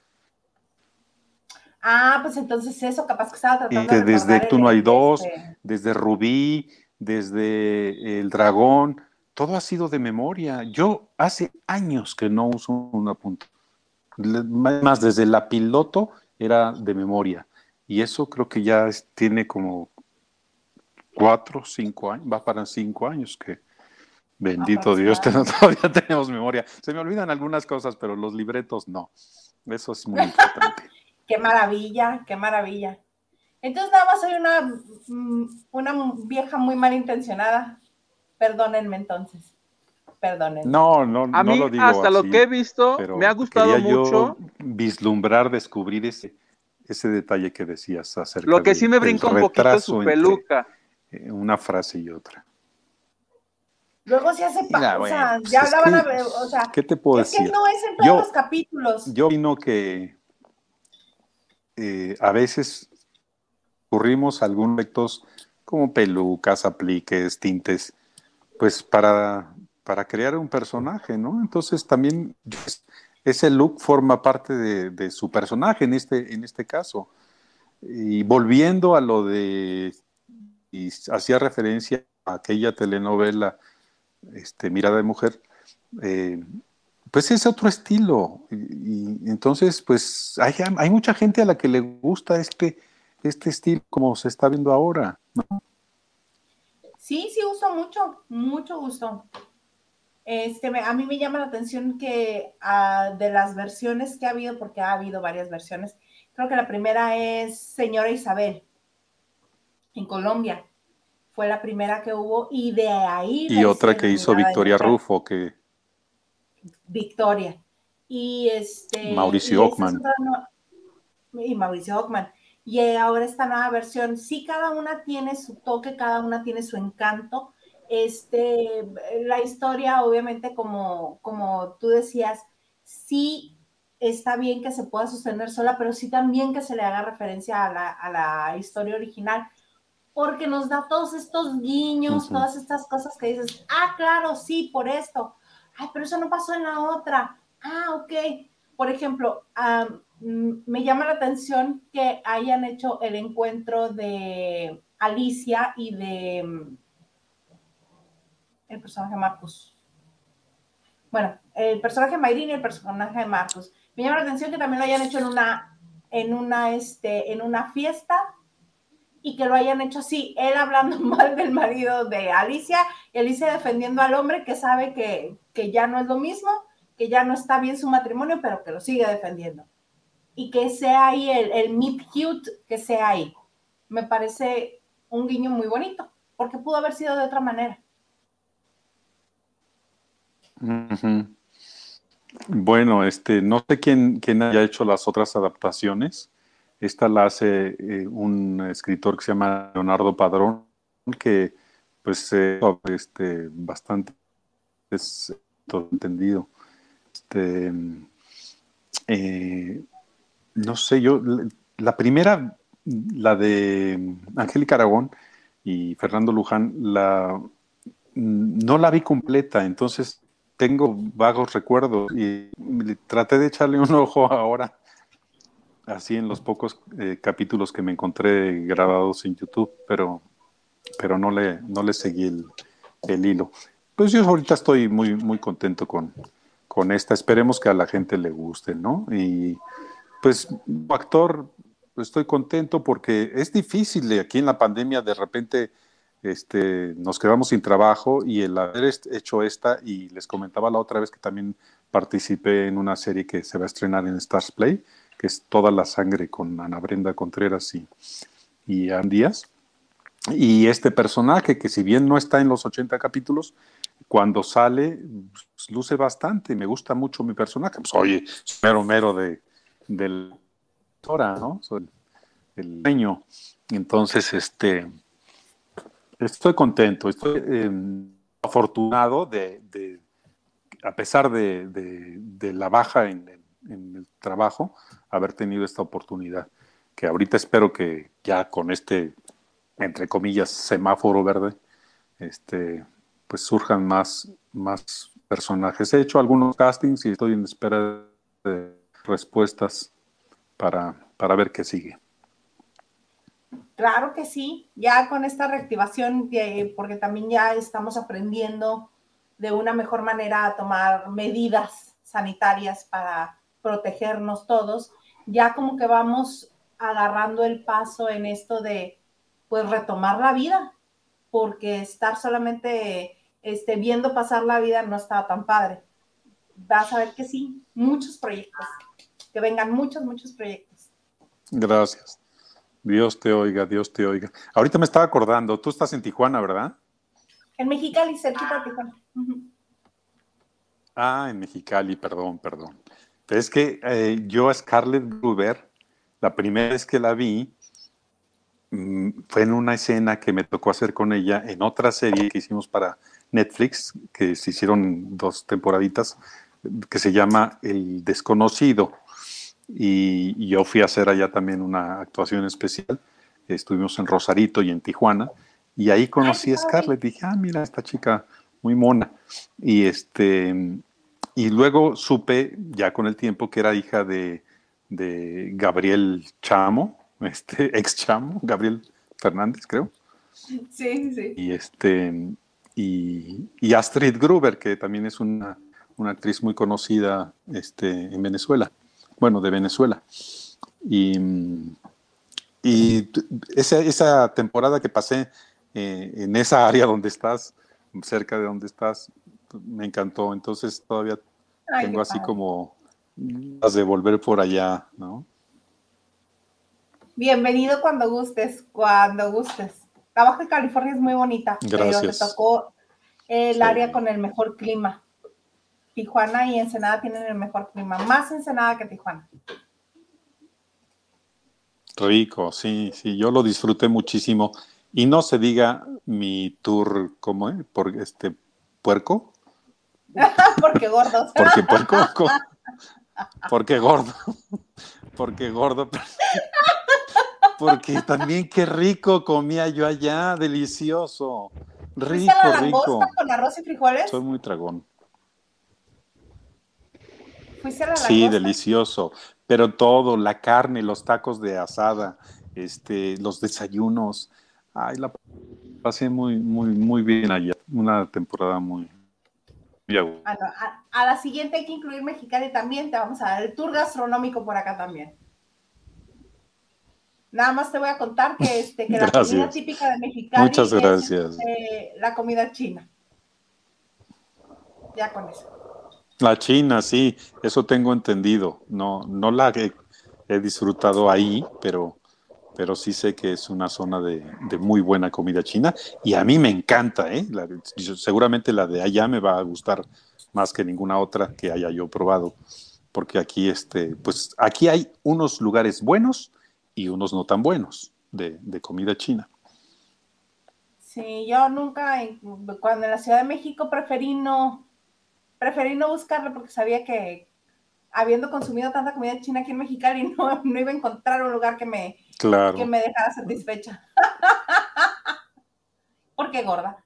Ah, pues entonces eso, capaz que estaba tratando de desde Tú no hay dos, este, desde Rubí, desde El Dragón, todo ha sido de memoria. Yo hace años que no uso una punta. Le- Más desde la piloto era de memoria. Y eso creo que ya tiene como cuatro, cinco años, va para cinco años que bendito Dios, todavía tenemos memoria. Se me olvidan algunas cosas, pero los libretos no. Eso es muy importante. Qué maravilla, qué maravilla. Entonces nada más soy una, mm, una vieja muy malintencionada. Perdónenme entonces. Perdónenme. No, no, A no mí, lo digo hasta lo que he visto, pero me ha gustado quería yo mucho. vislumbrar, descubrir ese, ese detalle que decías acerca Lo que sí me brinca un poquito su entre, peluca. eh, una frase y otra. Luego se hace Mira, pa- o sea, bueno, pues ya hablaban, que- o sea, ¿Qué te puedo es que no es en todos Yo- los capítulos. Yo opino que eh, a veces ocurrimos algunos efectos como pelucas, apliques, tintes, pues para, para crear un personaje, ¿no? Entonces también pues, ese look forma parte de, de su personaje en este, en este caso. Y volviendo a lo de, y hacía referencia a aquella telenovela, este, Mirada de Mujer, eh, pues es otro estilo. Y, entonces, pues hay, hay, mucha gente a la que le gusta este, este estilo como se está viendo ahora. ¿no? Sí, sí, gusto mucho, mucho gusto. Este, a mí me llama la atención que uh, de las versiones que ha habido, porque ha habido varias versiones, creo que la primera es Señora Isabel, en Colombia. Fue la primera que hubo y de ahí... Y otra que hizo Victoria Rufo, que... Victoria. Y este... Mauricio Ockman. Y Mauricio Ockman. Y ahora esta nueva versión, sí, cada una tiene su toque, cada una tiene su encanto. Este, la historia, obviamente, como, como tú decías, sí está bien que se pueda sostener sola, pero sí también que se le haga referencia a la, a la historia original, porque nos da todos estos guiños, uh -huh. todas estas cosas que dices, ah, claro, sí, por esto, ay, pero eso no pasó en la otra, ah, ok. Por ejemplo, um, me llama la atención que hayan hecho el encuentro de Alicia y de um, el personaje Marcus. Bueno, el personaje Mayrin y el personaje Marcus. Me llama la atención que también lo hayan hecho en una, en una, este, en una fiesta y que lo hayan hecho así, él hablando mal del marido de Alicia y Alicia defendiendo al hombre que sabe que, que ya no es lo mismo, que ya no está bien su matrimonio, pero que lo sigue defendiendo. Y que sea ahí el, el meet cute, que sea ahí. Me parece un guiño muy bonito, porque pudo haber sido de otra manera. Bueno, este, no sé quién, quién haya hecho las otras adaptaciones. Esta la hace eh, un escritor que se llama Leonardo Padrón, que pues eh, este, bastante es todo entendido. Este, eh, no sé, yo, la primera, la de Angélica Aragón y Fernando Luján, la, no la vi completa, entonces tengo vagos recuerdos y traté de echarle un ojo ahora, así en los pocos eh, capítulos que me encontré grabados en YouTube, pero, pero no, le, no le seguí el, el hilo. Pues yo ahorita estoy muy, muy contento con, con esta. Esperemos que a la gente le guste, ¿no? Y pues, actor, estoy contento porque es difícil aquí en la pandemia de repente este, nos quedamos sin trabajo y el haber hecho esta, y les comentaba la otra vez que también participé en una serie que se va a estrenar en Stars Play, que es Toda la Sangre con Ana Brenda Contreras y, y Ann Díaz. Y este personaje, que si bien no está en los 80 capítulos, cuando sale, pues, luce bastante. Me gusta mucho mi personaje. Pues, oye, mero mero de, del Tora, ¿no? Soy el dueño. Entonces, este estoy contento, estoy eh, afortunado de, de, a pesar de, de la baja en, en, el trabajo, haber tenido esta oportunidad. Que ahorita espero que ya con este, entre comillas, semáforo verde, este, pues surjan más, más personajes. He hecho algunos castings y estoy en espera de respuestas para, para ver qué sigue. Claro que sí, ya con esta reactivación, porque también ya estamos aprendiendo de una mejor manera a tomar medidas sanitarias para protegernos todos, ya como que vamos agarrando el paso en esto de pues retomar la vida, porque estar solamente este, viendo pasar la vida no estaba tan padre. Vas a ver que sí, muchos proyectos, que vengan muchos, muchos proyectos. Gracias. Dios te oiga, Dios te oiga. Ahorita me estaba acordando, tú estás en Tijuana, ¿verdad? En Mexicali, cerquita de Tijuana. Uh -huh. Ah, en Mexicali, perdón, perdón. Pero es que eh, yo a Scarlett Gruber, la primera vez que la vi, mmm, fue en una escena que me tocó hacer con ella en otra serie que hicimos para Netflix, que se hicieron dos temporaditas, que se llama El Desconocido y, yo fui a hacer allá también una actuación especial. Estuvimos en Rosarito y en Tijuana y ahí conocí a Scarlett. Dije, ah, mira, esta chica muy mona. Y este y luego supe ya con el tiempo que era hija de, de Gabriel Chamo, este ex Chamo, Gabriel Fernández, creo. Sí, sí. Y este y, y Astrid Gruber, que también es una, una actriz muy conocida este, en Venezuela, bueno, de Venezuela. Y, y esa, esa temporada que pasé eh, en esa área donde estás, cerca de donde estás, me encantó. Entonces todavía Ay, tengo así padre. como ganas de volver por allá, ¿no? Bienvenido cuando gustes, cuando gustes. La Baja California es muy bonita, pero te Gracias. tocó el Sí. área con el mejor clima. Tijuana y Ensenada tienen el mejor clima, más Ensenada que Tijuana. Rico, sí, sí, yo lo disfruté muchísimo. Y no se diga mi tour, ¿cómo es? Por este puerco, Porque gordos. porque puerco, co- porque gordo, porque gordo, porque también qué rico comía yo allá, delicioso, ¿Fuiste a la rico, rico. con arroz y frijoles? Soy muy tragón. ¿Fuiste a la Sí, langosta? delicioso. Pero todo, la carne, los tacos de asada, este, los desayunos. Ay, la pasé muy, muy, muy bien allá. Una temporada muy, muy a gusto. Ah, no, a, a la siguiente hay que incluir Mexicali también. Te vamos a dar el tour gastronómico por acá también. Nada más te voy a contar que, este, que la comida típica de Mexicali Muchas es, este, la comida china. Ya con eso. La China, sí, eso tengo entendido. No, no la he, he disfrutado ahí, pero, pero sí sé que es una zona de, muy buena comida china. Y a mí me encanta, ¿eh? Seguramente la de allá me va a gustar más que ninguna otra que haya yo probado. Porque aquí, este, pues aquí hay unos lugares buenos y unos no tan buenos de, de comida china. Sí, yo nunca, cuando en la Ciudad de México preferí no, preferí no buscarlo porque sabía que habiendo consumido tanta comida china aquí en Mexicali no, no iba a encontrar un lugar que me, Claro. que me dejara satisfecha. Porque gorda.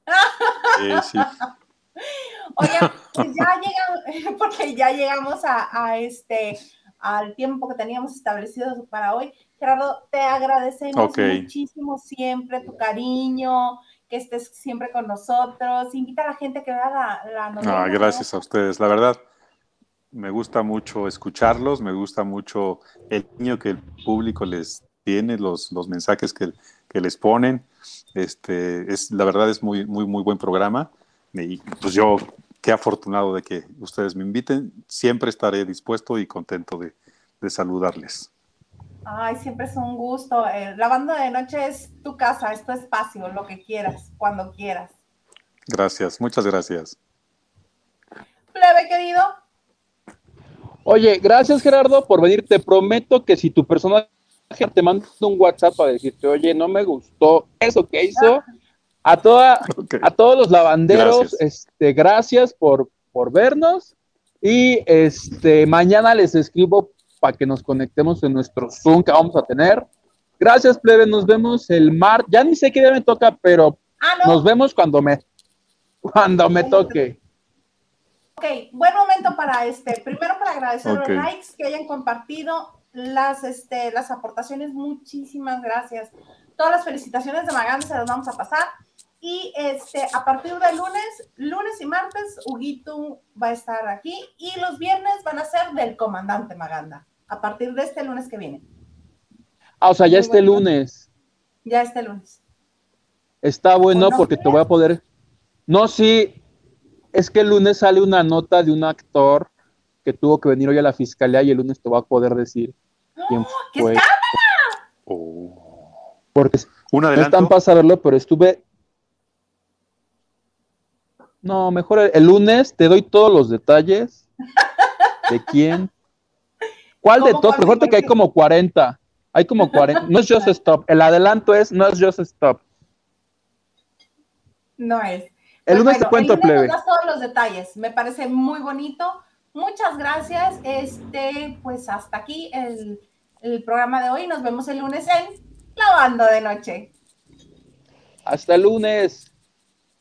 Sí, sí. Oigan, pues ya llegamos, porque ya llegamos a, a este, al tiempo que teníamos establecido para hoy. Gerardo, te agradecemos muchísimo siempre tu cariño, que estés siempre con nosotros. Invita a la gente que vea la, la novela. Ah, gracias a ustedes. La verdad, me gusta mucho escucharlos, me gusta mucho el niño que el público les tiene, los, los mensajes que, que les ponen. Este, es, la verdad es muy, muy, muy buen programa. Y pues yo, qué afortunado de que ustedes me inviten. Siempre estaré dispuesto y contento de, de saludarles. Ay, siempre es un gusto. Eh, la banda de noche es tu casa, es tu espacio, lo que quieras, cuando quieras. Gracias, muchas gracias. Plebe, querido. Oye, gracias Gerardo por venir. Te prometo que si tu personaje te manda un WhatsApp para decirte, oye, no me gustó eso que hizo, a toda, a todos los lavanderos, Gracias. este, gracias por, por vernos. Y este mañana les escribo para que nos conectemos en nuestro Zoom que vamos a tener. Gracias, plebe. Nos vemos el mar. Ya ni sé qué día me toca, pero Ah, no. nos vemos cuando me cuando me toque. Ok, buen momento para este, primero para agradecer Ok. los likes que hayan compartido, las, este, las aportaciones, muchísimas gracias. Todas las felicitaciones de Maganda se las vamos a pasar. Y este, a partir de lunes, lunes y martes, Huguito va a estar aquí y los viernes van a ser del comandante Maganda, a partir de este lunes que viene, Ah, o sea, ya Muy este bueno. lunes. ya este lunes. Está bueno ¿O no porque te voy a poder. No, sí. Es que el lunes sale una nota de un actor que tuvo que venir hoy a la fiscalía y el lunes te voy a poder decir quién ¡Qué fue. escándalo! Oh. Porque Un no están para saberlo, pero estuve. No, mejor el, el lunes te doy todos los detalles de quién. ¿Cuál de ¿Cómo todos? Mejor que hay como 40. Hay como 40. No es Just Stop. El adelanto es no es Just Stop. No es. El Pues lunes te cuento, plebe. das todos los detalles. Me parece muy bonito. Muchas gracias. Este, pues hasta aquí el, el programa de hoy. Nos vemos el lunes en Lavando de Noche. Hasta el lunes.